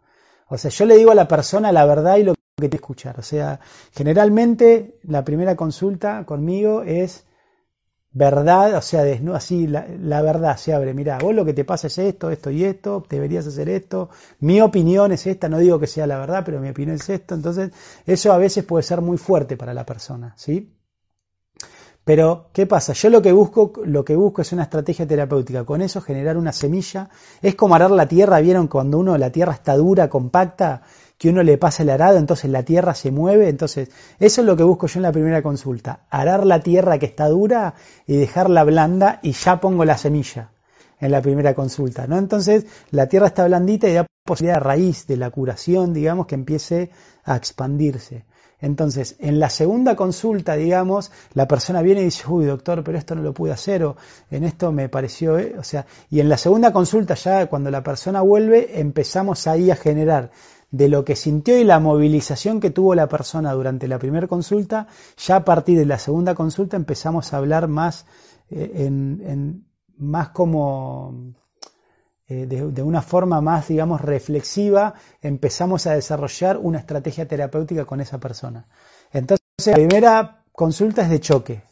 B: O sea, yo le digo a la persona la verdad y lo que que escuchar. O sea, generalmente la primera consulta conmigo es verdad, o sea, así la, verdad se abre, mira, vos lo que te pasa es esto, esto y esto, deberías hacer esto, mi opinión es esta, no digo que sea la verdad, pero mi opinión es esto, entonces eso a veces puede ser muy fuerte para la persona, ¿sí? Pero, ¿qué pasa? Yo lo que busco, lo que busco es una estrategia terapéutica. Con eso generar una semilla. Es como arar la tierra, ¿vieron? Cuando uno, la tierra está dura, compacta, que uno le pasa el arado, entonces la tierra se mueve. Entonces, eso es lo que busco yo en la primera consulta. Arar la tierra que está dura y dejarla blanda y ya pongo la semilla en la primera consulta, ¿no? Entonces, la tierra está blandita y da posibilidad de raíz de la curación, digamos, que empiece a expandirse. Entonces, en la segunda consulta, digamos, la persona viene y dice, uy, doctor, pero esto no lo pude hacer, o en esto me pareció, ¿eh? o sea, y en la segunda consulta, ya cuando la persona vuelve, empezamos ahí a generar de lo que sintió y la movilización que tuvo la persona durante la primera consulta, ya a partir de la segunda consulta empezamos a hablar más, eh, en, más como, eh, de, una forma más, digamos, reflexiva, empezamos a desarrollar una estrategia terapéutica con esa persona. Entonces, la primera consulta es de choque,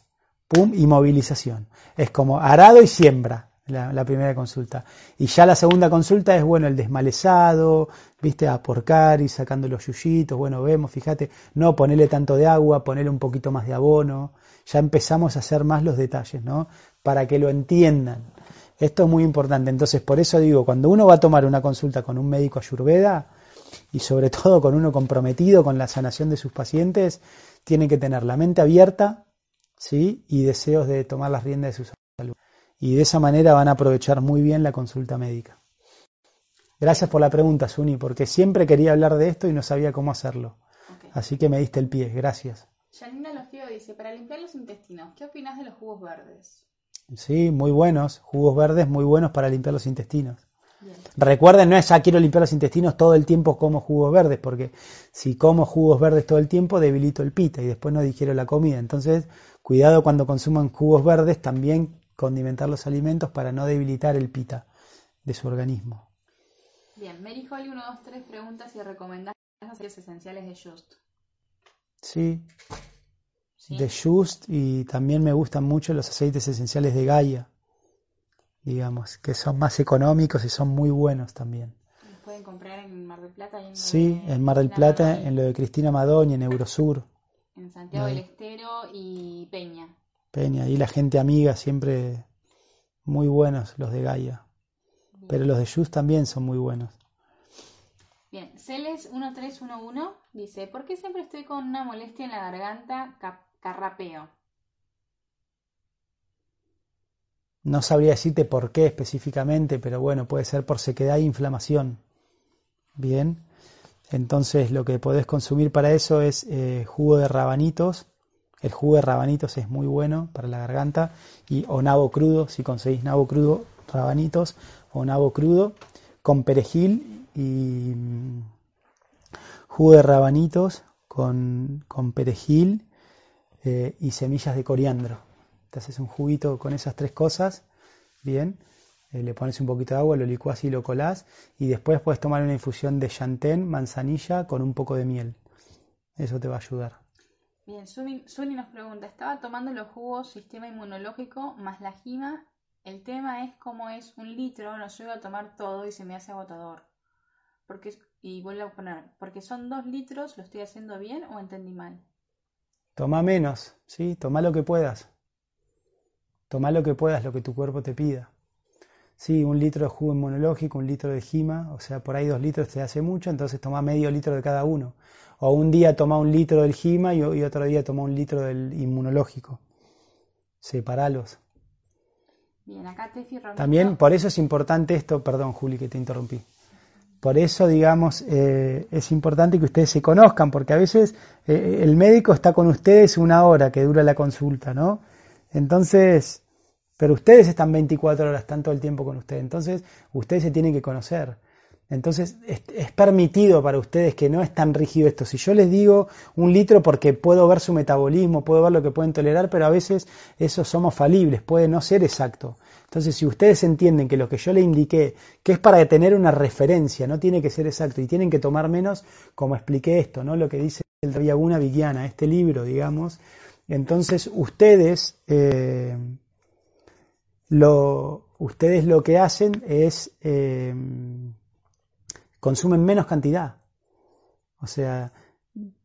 B: pum, y movilización. Es como arado y siembra. La, primera consulta. Y ya la segunda consulta es, bueno, el desmalezado, viste, a porcar y sacando los yuyitos, bueno, vemos, fíjate, no ponerle tanto de agua, ponerle un poquito más de abono, ya empezamos a hacer más los detalles, ¿no? Para que lo entiendan. Esto es muy importante. Entonces, por eso digo, cuando uno va a tomar una consulta con un médico ayurveda, y sobre todo con uno comprometido con la sanación de sus pacientes, tiene que tener la mente abierta, ¿sí? Y deseos de tomar las riendas de su salud. Y de esa manera van a aprovechar muy bien la consulta médica. Gracias por la pregunta, Suni, porque siempre quería hablar de esto y no sabía cómo hacerlo. Así que me diste el pie, gracias.
A: Janina Lofío dice, para limpiar los intestinos, ¿qué opinas de los jugos verdes?
B: Sí, muy buenos, jugos verdes muy buenos para limpiar los intestinos. Recuerden, no es ya quiero limpiar los intestinos todo el tiempo como jugos verdes, porque si como jugos verdes todo el tiempo debilito el pita y después no digiero la comida. Entonces, cuidado cuando consuman jugos verdes, también condimentar los alimentos para no debilitar el pita de su organismo.
A: Bien, Mary Holly, 1, 2, 3 preguntas y recomendás los aceites esenciales de Just.
B: Sí, de Just y también me gustan mucho los aceites esenciales de Gaia, digamos, que son más económicos y son muy buenos también.
A: ¿Los pueden comprar en Mar del Plata?
B: Y en sí, en Mar del Plata, en lo de Cristina Madoni, en Eurosur.
A: En Santiago del Estero y Peña.
B: Peña, y la gente amiga siempre muy buenos los de Gaia. Pero los de Just también son muy buenos.
A: Bien, Celes1311 dice, ¿por qué siempre estoy con una molestia en la garganta? Carrapeo.
B: No sabría decirte por qué específicamente, pero bueno, puede ser por sequedad e inflamación. Bien, entonces lo que podés consumir para eso es eh, jugo de rabanitos. El jugo de rabanitos es muy bueno para la garganta y o nabo crudo, si conseguís nabo crudo, rabanitos o nabo crudo con perejil y mm, jugo de rabanitos con, con perejil eh, y semillas de coriandro. Te haces un juguito con esas tres cosas, bien, eh, le pones un poquito de agua, lo licuás y lo colás, y después puedes tomar una infusión de chantén, manzanilla con un poco de miel. Eso te va a ayudar.
A: Bien, Suni, nos pregunta, estaba tomando los jugos sistema inmunológico más la gima. El tema es cómo es un litro, no llego a tomar todo y se me hace agotador. Porque, y vuelvo a poner, porque son dos litros, ¿lo estoy haciendo bien o entendí mal?
B: Toma menos, ¿sí? Toma lo que puedas. Toma lo que puedas, lo que tu cuerpo te pida. Sí, un litro de jugo inmunológico, un litro de gima, o sea, por ahí dos litros te hace mucho, entonces toma medio litro de cada uno. O un día toma un litro del gima y, otro día toma un litro del inmunológico. Separalos.
A: Bien, acá te
B: También por eso es importante esto, perdón Juli que te interrumpí. Por eso, digamos, eh, es importante que ustedes se conozcan, porque a veces eh, el médico está con ustedes una hora que dura la consulta, ¿no? Entonces, pero ustedes están 24 horas, están todo el tiempo con ustedes. Entonces, ustedes se tienen que conocer. Entonces, es, permitido para ustedes que no es tan rígido esto. Si yo les digo un litro porque puedo ver su metabolismo, puedo ver lo que pueden tolerar, pero a veces eso somos falibles, puede no ser exacto. Entonces, si ustedes entienden que lo que yo le indiqué, que es para tener una referencia, no tiene que ser exacto y tienen que tomar menos, como expliqué esto, ¿no? Lo que dice el Villaguna Vigiana, este libro, digamos. Entonces, ustedes, eh, lo, ustedes lo que hacen es eh, consumen menos cantidad. O sea,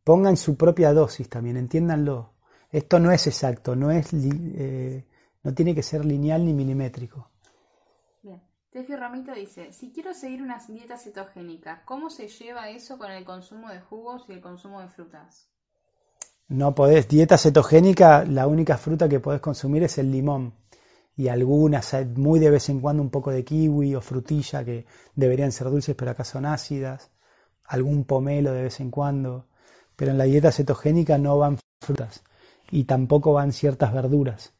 B: pongan su propia dosis también, entiéndanlo. Esto no es exacto, no es eh, no tiene que ser lineal ni milimétrico.
A: Bien. Tefi Ramito dice, si quiero seguir una dieta cetogénica, ¿cómo se lleva eso con el consumo de jugos y el consumo de frutas?
B: No podés, dieta cetogénica, la única fruta que podés consumir es el limón y algunas, eh, muy de vez en cuando un poco de kiwi o frutilla que deberían ser dulces pero acá son ácidas, algún pomelo de vez en cuando, pero en la dieta cetogénica no van frutas y tampoco van ciertas verduras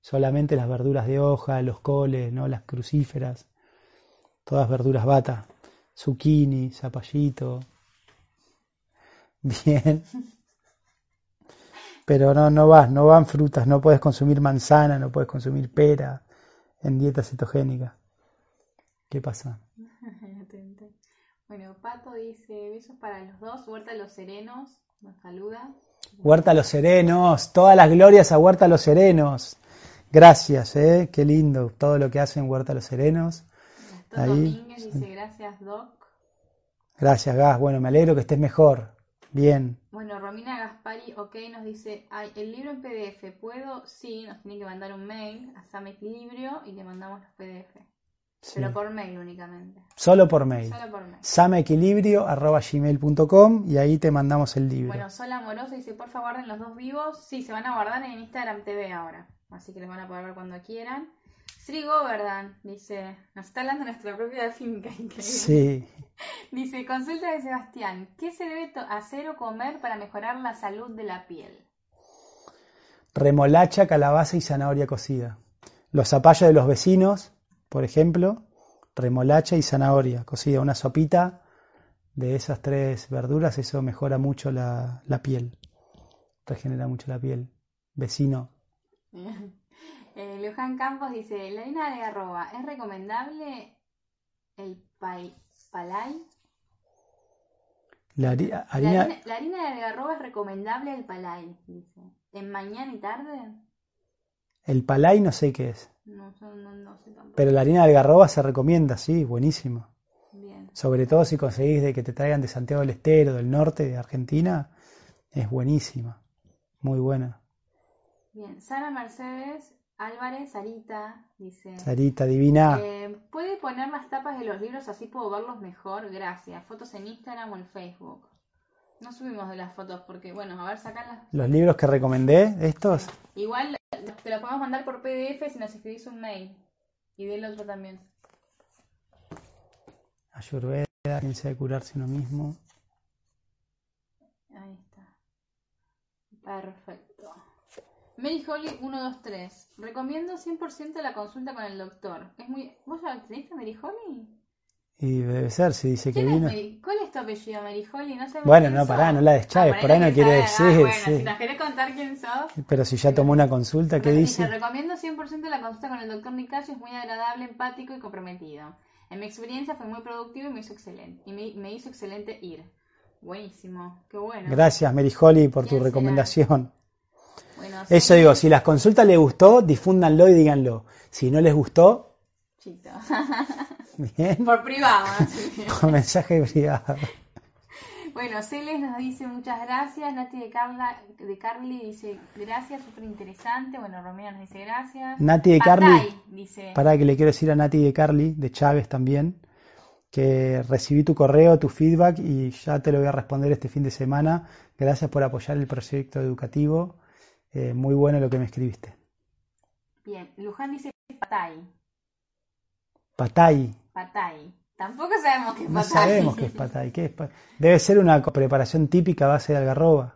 B: solamente las verduras de hoja, los coles, ¿no? las crucíferas, todas verduras bata, zucchini, zapallito. Bien. Pero no, no vas, no van frutas, no puedes consumir manzana, no puedes consumir pera en dieta cetogénica. ¿Qué pasa?
A: bueno, Pato dice, besos para los dos, Huerta Los Serenos, nos saluda.
B: Huerta Los Serenos, todas las glorias a Huerta Los Serenos. Gracias, ¿eh? qué lindo todo lo que hacen Huerta Los Serenos.
A: Ahí. Domínguez dice gracias, Doc.
B: Gracias, Gas. Bueno, me alegro que estés mejor. Bien.
A: Bueno, Romina Gaspari, ok, nos dice, Ay, el libro en PDF, ¿puedo? Sí, nos tiene que mandar un mail a Sam Equilibrio y le mandamos los PDF. Pero por mail únicamente.
B: Solo por mail.
A: Solo por mail.
B: samequilibrio.gmail.com y ahí te mandamos el libro.
A: Bueno, Sol Amoroso dice, por favor, guarden los dos vivos. Sí, se van a guardar en Instagram TV ahora. Así que los van a poder ver cuando quieran. Sri Govardhan dice, nos está hablando nuestra propia finca, increíble.
B: Sí.
A: Dice, consulta de Sebastián, ¿qué se debe hacer o comer para mejorar la salud de la piel?
B: Remolacha, calabaza y zanahoria cocida. Los zapallos de los vecinos, por ejemplo, remolacha y zanahoria cocida, una sopita de esas tres verduras, eso mejora mucho la, la piel, regenera mucho la piel. Vecino.
A: Eh, Luján Campos dice, la harina de arroba, ¿es recomendable el palay?
B: La, harina...
A: La, harina, de algarroba es recomendable el palay, dice. ¿En mañana y tarde?
B: El palay no sé qué es.
A: No, no, sé tampoco.
B: Pero la harina de algarroba se recomienda, sí, buenísimo. Bien. Sobre todo si conseguís de que te traigan de Santiago del Estero, del norte de Argentina, es buenísima. Muy buena.
A: Bien, Sara Mercedes Álvarez, Sarita, dice.
B: Sarita, divina.
A: Eh, ¿Puede poner las tapas de los libros así puedo verlos mejor? Gracias. Fotos en Instagram o en Facebook. No subimos de las fotos porque, bueno, a ver, sacarlas.
B: ¿Los libros que recomendé, estos?
A: Igual te los podemos mandar por PDF si nos escribís un mail. Y del otro también.
B: Ayurveda, ciencia de curarse uno mismo.
A: Ahí está. Perfecto. Mary Holly 123. Recomiendo 100% la consulta con el doctor. Es muy... ¿Vos la tenés a Mary Holly?
B: Y debe ser, si dice que vino.
A: ¿Cuál es tu apellido, Mary Holly? No sé
B: bueno, no, pará, no la des Chávez, ah, por ahí no quiere decir. Ah,
A: bueno, si nos querés contar quién sos.
B: Pero si ya tomó una consulta, ¿qué dice?
A: Dice, recomiendo 100% la consulta con el doctor Nicasio, es muy agradable, empático y comprometido. En mi experiencia fue muy productivo y me hizo excelente, y me, hizo excelente ir. Buenísimo, qué bueno.
B: Gracias, Mary Holly, por tu recomendación. Eso digo, si las consultas les gustó, difúndanlo y díganlo. Si no les gustó,
A: Chito. Bien. Por privado.
B: Por mensaje privado.
A: Bueno, Celes nos dice muchas gracias. Nati de, Carla, de Carly dice gracias, súper interesante. Bueno, Romeo nos dice gracias.
B: Nati de Carly. Dice. Para que le quiero decir a Nati de Carly, de Chávez también, que recibí tu correo, tu feedback y ya te lo voy a responder este fin de semana. Gracias por apoyar el proyecto educativo. Eh, muy bueno lo que me escribiste.
A: Bien, Luján dice patay.
B: Patay.
A: Patay. Tampoco sabemos qué es
B: patay. No sabemos qué es patay. ¿Qué es Debe ser una preparación típica a base de algarroba.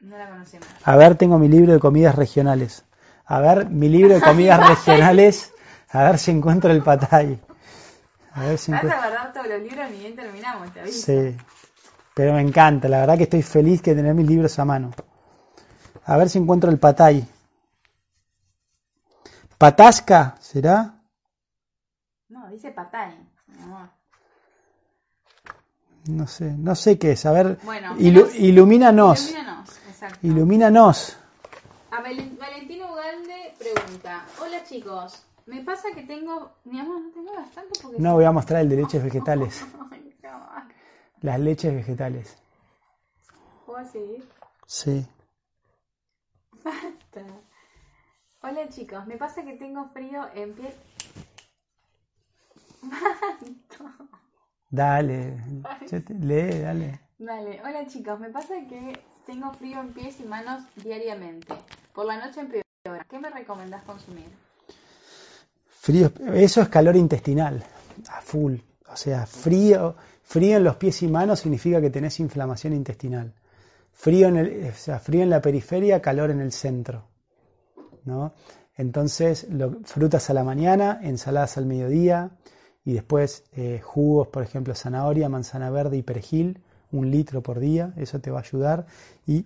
A: No la conocemos.
B: A ver, tengo mi libro de comidas regionales. A ver, mi libro de comidas regionales. A ver si encuentro el patay.
A: A ver si encuentro... a todos los libros ni bien terminamos, te aviso.
B: Sí. Pero me encanta, la verdad que estoy feliz de tener mis libros a mano. A ver si encuentro el patay. ¿Patasca será?
A: No, dice patay.
B: No. sé, no sé qué es. A ver, bueno, ilumínanos. Ilumínanos.
A: A Valentino Ugalde pregunta: Hola chicos, me pasa que tengo. no tengo bastante porque.
B: No, voy a mostrar el de leches vegetales. Las leches vegetales.
A: ¿Puedo seguir?
B: Sí.
A: Basta. Hola chicos, me pasa que tengo frío en piel.
B: Dale, lee, dale.
A: Dale, hola chicos, me pasa que tengo frío en pies y manos diariamente. Por la noche empeora. ¿Qué me recomendás consumir?
B: Frío, eso es calor intestinal, a full. O sea, frío, frío en los pies y manos significa que tenés inflamación intestinal. Frío en, el, o sea, frío en la periferia, calor en el centro. ¿no? Entonces, frutas a la mañana, ensaladas al mediodía y después eh, jugos, por ejemplo, zanahoria, manzana verde y perejil, un litro por día, eso te va a ayudar. Y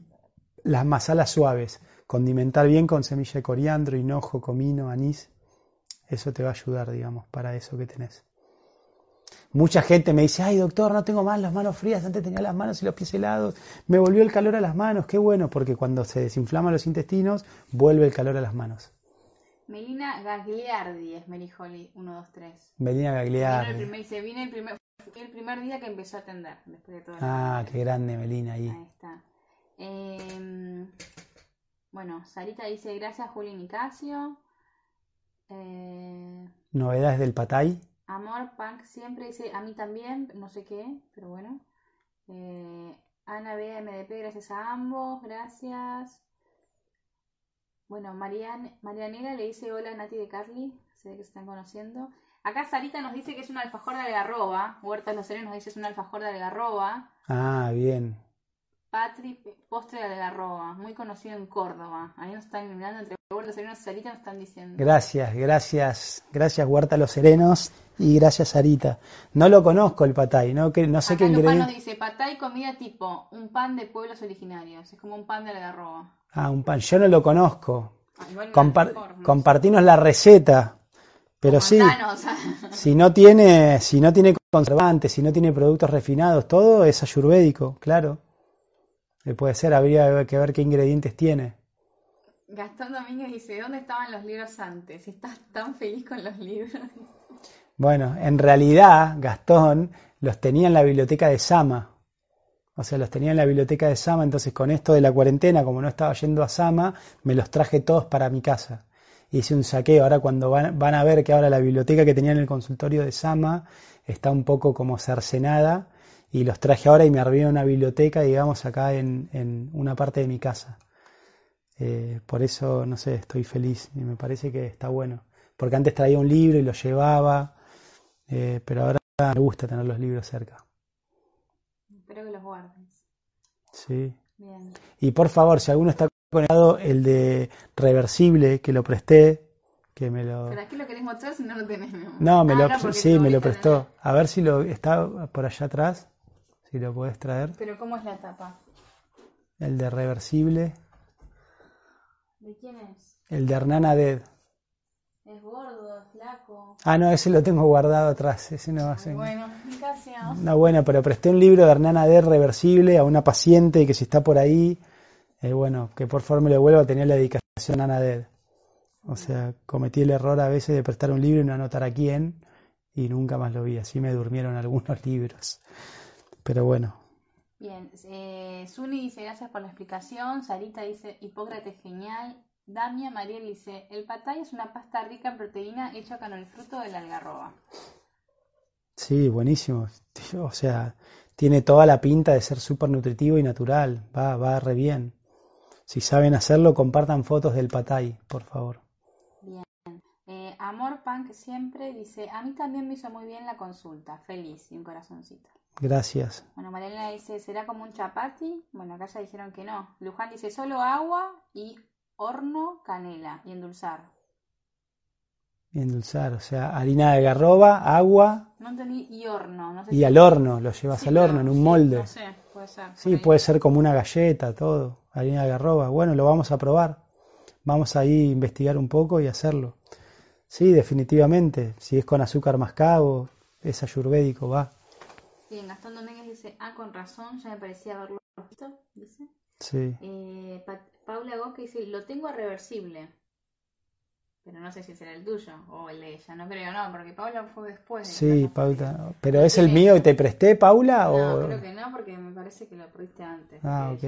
B: las masalas suaves, condimentar bien con semilla de coriandro, hinojo, comino, anís, eso te va a ayudar, digamos, para eso que tenés. Mucha gente me dice, ay doctor, no tengo más las manos frías, antes tenía las manos y los pies helados, me volvió el calor a las manos, qué bueno, porque cuando se desinflaman los intestinos, vuelve el calor a las manos.
A: Melina Gagliardi es Merijoli 123.
B: Melina
A: Vino el
B: Gagliardi.
A: primer, el primer, fue el primer día que empezó a atender, después de todo.
B: Ah, qué grande Melina ahí.
A: Ahí está. Eh, bueno, Sarita dice, gracias Juli Nicasio. Eh,
B: Novedades del Patay.
A: Amor Punk siempre dice, a mí también, no sé qué, pero bueno. Eh, Ana B. MDP, gracias a ambos, gracias. Bueno, Marian, Marianela le dice hola a Nati de Carly, ve que se están conociendo. Acá Sarita nos dice que es un alfajor de algarroba, Huertas Los Serenos nos dice es un alfajor de algarroba.
B: Ah, bien.
A: Patri, postre de algarroba, muy conocido en Córdoba. Ahí nos están mirando entre
B: Gracias, gracias, gracias Huerta Los Serenos y gracias Sarita. No lo conozco el Patay, no, que, no sé
A: Acá
B: qué
A: Luján nos
B: ingrediente.
A: dice, patay comida tipo un pan de pueblos originarios, es como un pan de algarroba.
B: Ah, un pan, yo no lo conozco.
A: Ah, igual un
B: Compar-
A: alfajor, ¿no?
B: compartinos la receta, pero sí, si no tiene, si no tiene conservantes, si no tiene productos refinados, todo es ayurvédico, claro. Eh, Puede ser, habría que ver qué ingredientes tiene.
A: Gastón Domínguez dice, ¿dónde estaban los libros antes? ¿Estás tan feliz con los libros?
B: Bueno, en realidad Gastón los tenía en la biblioteca de Sama. O sea, los tenía en la biblioteca de Sama, entonces con esto de la cuarentena, como no estaba yendo a Sama, me los traje todos para mi casa. Hice un saqueo. Ahora cuando van, van a ver que ahora la biblioteca que tenía en el consultorio de Sama está un poco como cercenada y los traje ahora y me armé una biblioteca, digamos, acá en, en una parte de mi casa. Eh, por eso, no sé, estoy feliz y me parece que está bueno. Porque antes traía un libro y lo llevaba, eh, pero ahora me gusta tener los libros cerca.
A: Espero que los guardes.
B: Sí.
A: Bien.
B: Y por favor, si alguno está conectado, el de reversible, que lo presté, que me lo...
A: ¿Pero aquí lo querés mostrar si no lo tenés? amor?
B: No, me
A: Ah,
B: lo,
A: no,
B: sí, me lo prestó. A ver si lo está por allá atrás, si lo puedes traer.
A: Pero ¿cómo es la tapa?
B: El de reversible,
A: ¿De quién es?
B: el de Hernán Aded.
A: ¿Es gordo? ¿Es flaco?
B: Ah, no, ese lo tengo guardado atrás. Ese no va a ser.
A: Bueno, gracias.
B: No, bueno, pero presté un libro de Hernán Aded reversible a una paciente que si está por ahí, eh, bueno, que por favor me lo vuelva a tener la dedicación a Aded. O sea, cometí el error a veces de prestar un libro y no anotar a quién y nunca más lo vi. Así me durmieron algunos libros. Pero bueno,
A: Bien, eh, Zuni dice gracias por la explicación, Sarita dice Hipócrates genial, Damia Mariel dice el patay es una pasta rica en proteína hecha con el fruto de la algarroba.
B: sí, buenísimo. O sea, tiene toda la pinta de ser súper nutritivo y natural. Va, va re bien. Si saben hacerlo, compartan fotos del patay, por favor.
A: Eh, Amor Punk siempre dice a mí también me hizo muy bien la consulta, feliz y un corazoncito.
B: Gracias.
A: Bueno, Mariela dice ¿será como un chapati? Bueno, acá ya dijeron que no. Luján dice solo agua y horno, canela y endulzar.
B: Y endulzar, o sea, harina de garroba, agua
A: No entendí y horno, no sé
B: y
A: si-
B: al horno, lo llevas
A: Sí,
B: al horno en un
A: sí,
B: molde.
A: No sé, puede ser. por
B: Sí, puede ser como una galleta, todo, harina de garroba. Bueno, lo vamos a probar. Vamos ahí a investigar un poco y hacerlo. Sí, definitivamente. Si es con azúcar mascabo, es ayurvédico, va.
A: Bien, Gastón Domínguez dice, ah, con razón, ya me parecía verlo visto, dice.
B: Sí.
A: Eh, Pa- Paula Gosque dice, lo tengo a reversible. Pero no sé si será el tuyo o el de ella, no creo, no, porque Paula fue después. de
B: Sí,
A: la
B: Paula. ¿Pero es el mío y te presté, Paula?
A: No,
B: o...
A: creo que no, porque me parece que lo perdiste antes.
B: Ah, ok.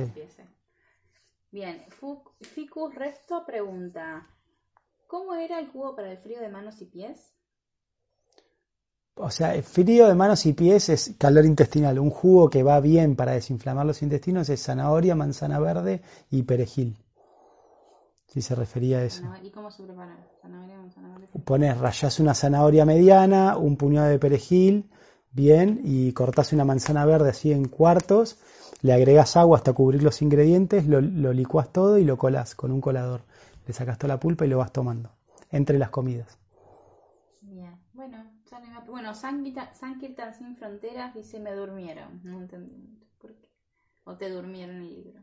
A: Bien, Ficus Resto pregunta, ¿cómo era el jugo para el frío de manos y pies?
B: O sea, frío de manos y pies es calor intestinal. Un jugo que va bien para desinflamar los intestinos es zanahoria, manzana verde y perejil. Si se refería a eso.
A: ¿Y cómo se prepara? Zanahoria, manzana verde.
B: Pones, rayás una zanahoria mediana, un puñado de perejil, bien, y cortás una manzana verde así en cuartos, le agregás agua hasta cubrir los ingredientes, lo, lo licuás todo y lo colás con un colador. Le sacás toda la pulpa y lo vas tomando entre las comidas.
A: Bien, bueno, ya no iba- bueno, Sankirtan, Sankirtan sin fronteras dice me durmieron, no entendí por qué. O te durmieron el libro.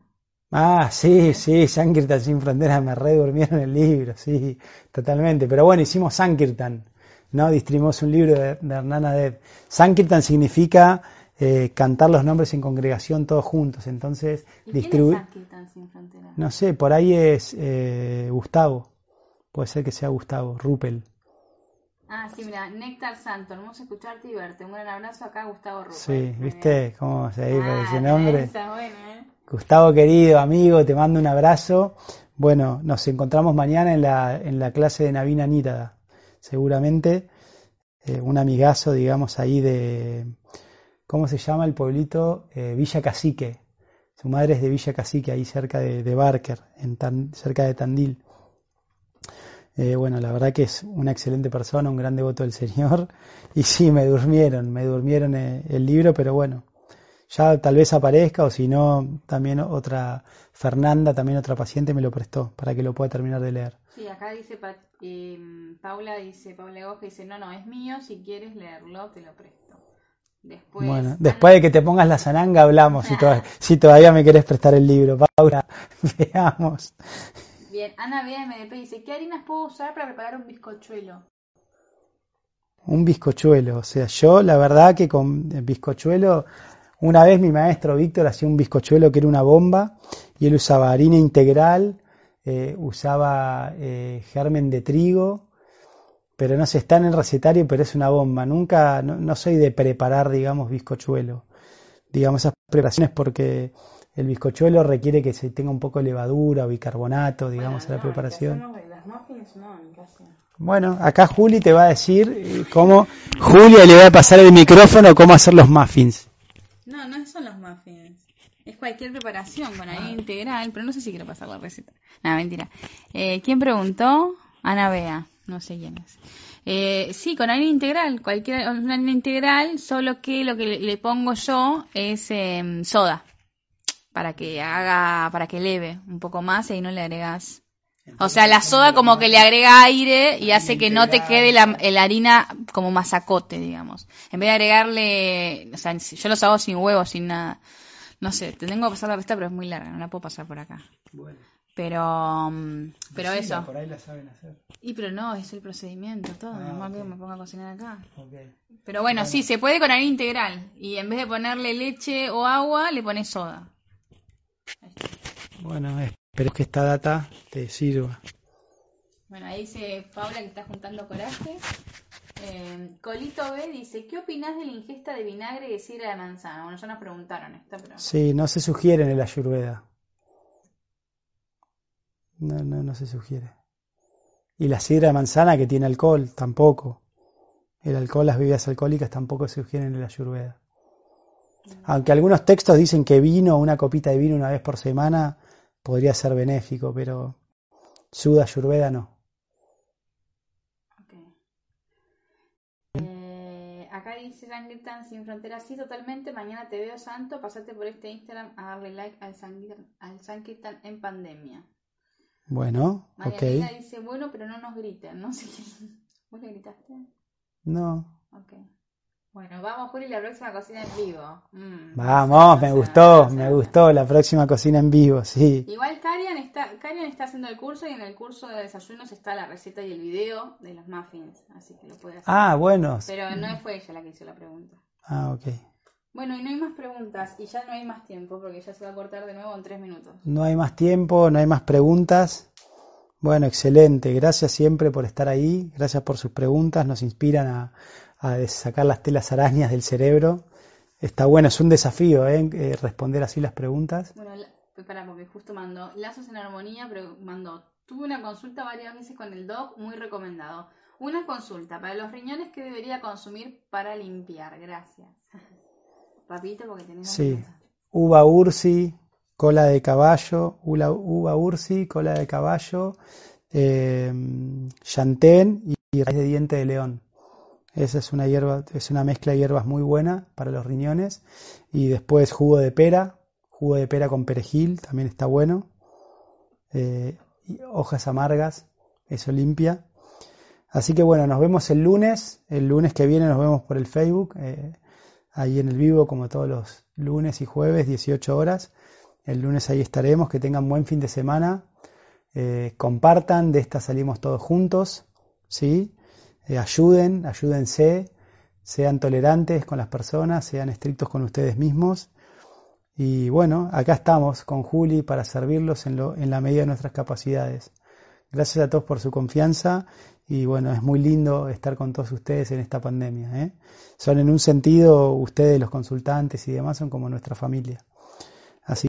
B: Ah, sí, sí, Sankirtan sin fronteras me re durmieron el libro, sí, totalmente. Pero bueno, hicimos Sankirtan. No, distribuimos un libro de, de Hernán Adeb. Sankirtan significa eh, cantar los nombres en congregación todos juntos. Entonces,
A: distribuir. sin fronteras?
B: No sé, por ahí es eh, Gustavo. Puede ser que sea Gustavo, Rupel.
A: Ah, sí, mira, Néctar Santo, hermoso escucharte y verte. Un gran abrazo acá, Gustavo Rupel.
B: Sí, ¿viste cómo se dice
A: ah,
B: ese nombre?
A: ¿eh?
B: Gustavo querido, amigo, te mando un abrazo. Bueno, nos encontramos mañana en la, en la clase de Navina Nírada, seguramente. un amigazo, digamos, ahí de, ¿cómo se llama el pueblito? Eh, Villa Cacique. Su madre es de Villa Cacique, ahí cerca de, Barker, en cerca de Tandil. Eh, bueno, la verdad que es una excelente persona, un gran devoto del Señor. Y sí, me durmieron, me durmieron eh, el libro, pero bueno, ya tal vez aparezca o si no, también otra, Fernanda, también otra paciente me lo prestó para que lo pueda terminar de leer.
A: Sí, acá dice, Paula dice, Paula Goja dice, no, no, es mío, si quieres leerlo, te lo presto. Después,
B: bueno, después de que te pongas la zananga hablamos si, todavía, si todavía me querés prestar el libro. Paula, veamos.
A: Bien, Ana BMDP dice, ¿qué harinas puedo usar para preparar un bizcochuelo?
B: Un bizcochuelo, o sea, yo la verdad que con bizcochuelo, una vez mi maestro Víctor hacía un bizcochuelo que era una bomba y él usaba harina integral, eh, usaba eh, germen de trigo, pero no sé, está en el recetario, pero es una bomba. Nunca, no, soy de preparar, digamos, bizcochuelo. Digamos, esas preparaciones porque el bizcochuelo requiere que se tenga un poco de levadura o bicarbonato, digamos, en la preparación. Bueno, acá Juli te va a decir eh, cómo, Julia le va a pasar el micrófono cómo hacer los muffins.
A: No, no son los muffins. Es cualquier preparación con harina integral, pero no sé si quiero pasar la receta. Nada, mentira. Eh, ¿Quién preguntó? Ana Bea no sé quién es. Eh, sí, con harina integral, cualquier harina integral, solo que lo que le, pongo yo es em, soda para que haga, para que leve un poco más y ahí no le agregas. O sea, la soda como que le agrega aire y hace que no te quede la, harina como masacote, digamos. En vez de agregarle, o sea, yo los hago sin huevo, sin nada. No sé, te tengo que pasar la receta, pero es muy larga, no la puedo pasar por acá. Bueno. Pero, mm, pero eso.
B: Por ahí la saben hacer.
A: Y pero no, es el procedimiento, todo. Ah, que me ponga a cocinar acá. Pero bueno, sí, se puede con harina integral. Y en vez de ponerle leche o agua, le pones soda.
B: Bueno, espero que esta data te sirva.
A: Bueno, ahí dice Paula que está juntando coraje. Eh, Colito B dice, ¿qué opinas de la ingesta de vinagre y sidra de manzana? Bueno, ya nos preguntaron esto, pero...
B: Sí, no se sugiere en el ayurveda. No, no, no se sugiere. Y la sidra de manzana que tiene alcohol, tampoco. El alcohol, las bebidas alcohólicas tampoco se sugieren en la ayurveda. Aunque algunos textos dicen que vino, una copita de vino una vez por semana, podría ser benéfico, pero suda ayurveda no.
A: Eh, acá dice Sankirtan sin fronteras, sí, totalmente. Mañana te veo santo. Pasate por este Instagram a darle like al Sankirtan en pandemia.
B: Bueno,
A: María ok. dice, bueno, pero no nos griten, no sé ¿Vos le gritaste?
B: No.
A: Ok. Bueno, vamos, Juli, la próxima cocina en vivo. Mm,
B: vamos, me gustó, me gustó la próxima cocina en vivo, sí.
A: Igual Karian está, Karian está haciendo el curso y en el curso de desayunos está la receta y el video de los muffins, así que lo puede hacer.
B: Ah, bueno.
A: Pero no fue ella la que hizo la pregunta.
B: Ah, ok.
A: Bueno, y no hay más preguntas y ya no hay más tiempo porque ya se va a cortar de nuevo en tres minutos.
B: No hay más tiempo, no hay más preguntas. Bueno, excelente. Gracias siempre por estar ahí. Gracias por sus preguntas. Nos inspiran a, sacar las telas arañas del cerebro. Está bueno, es un desafío ¿eh? eh responder así las preguntas.
A: Bueno, espera, porque justo mandó Lazos en Armonía, pero mandó. Tuve una consulta varias veces con el doc, muy recomendado. Una consulta para los riñones que debería consumir para limpiar. Gracias. Papito, porque tenés
B: Sí. Uva ursi, cola de caballo, uva, ursi, cola de caballo, eh, y, raíz de diente de león. Esa es una hierba, es una mezcla de hierbas muy buena para los riñones. Y después jugo de pera, jugo de pera con perejil, también está bueno. Eh, hojas amargas, eso limpia. Así que bueno, nos vemos el lunes. El lunes que viene nos vemos por el Facebook. Eh, ahí en el vivo como todos los lunes y jueves, 18 horas. El lunes ahí estaremos, que tengan buen fin de semana. Eh, compartan, de esta salimos todos juntos, ¿sí? Eh, ayuden, ayúdense, sean tolerantes con las personas, sean estrictos con ustedes mismos. Y bueno, acá estamos con Juli para servirlos en, lo, en la medida de nuestras capacidades. Gracias a todos por su confianza y bueno, es muy lindo estar con todos ustedes en esta pandemia. ¿eh? Son en un sentido, ustedes los consultantes y demás, son como nuestra familia.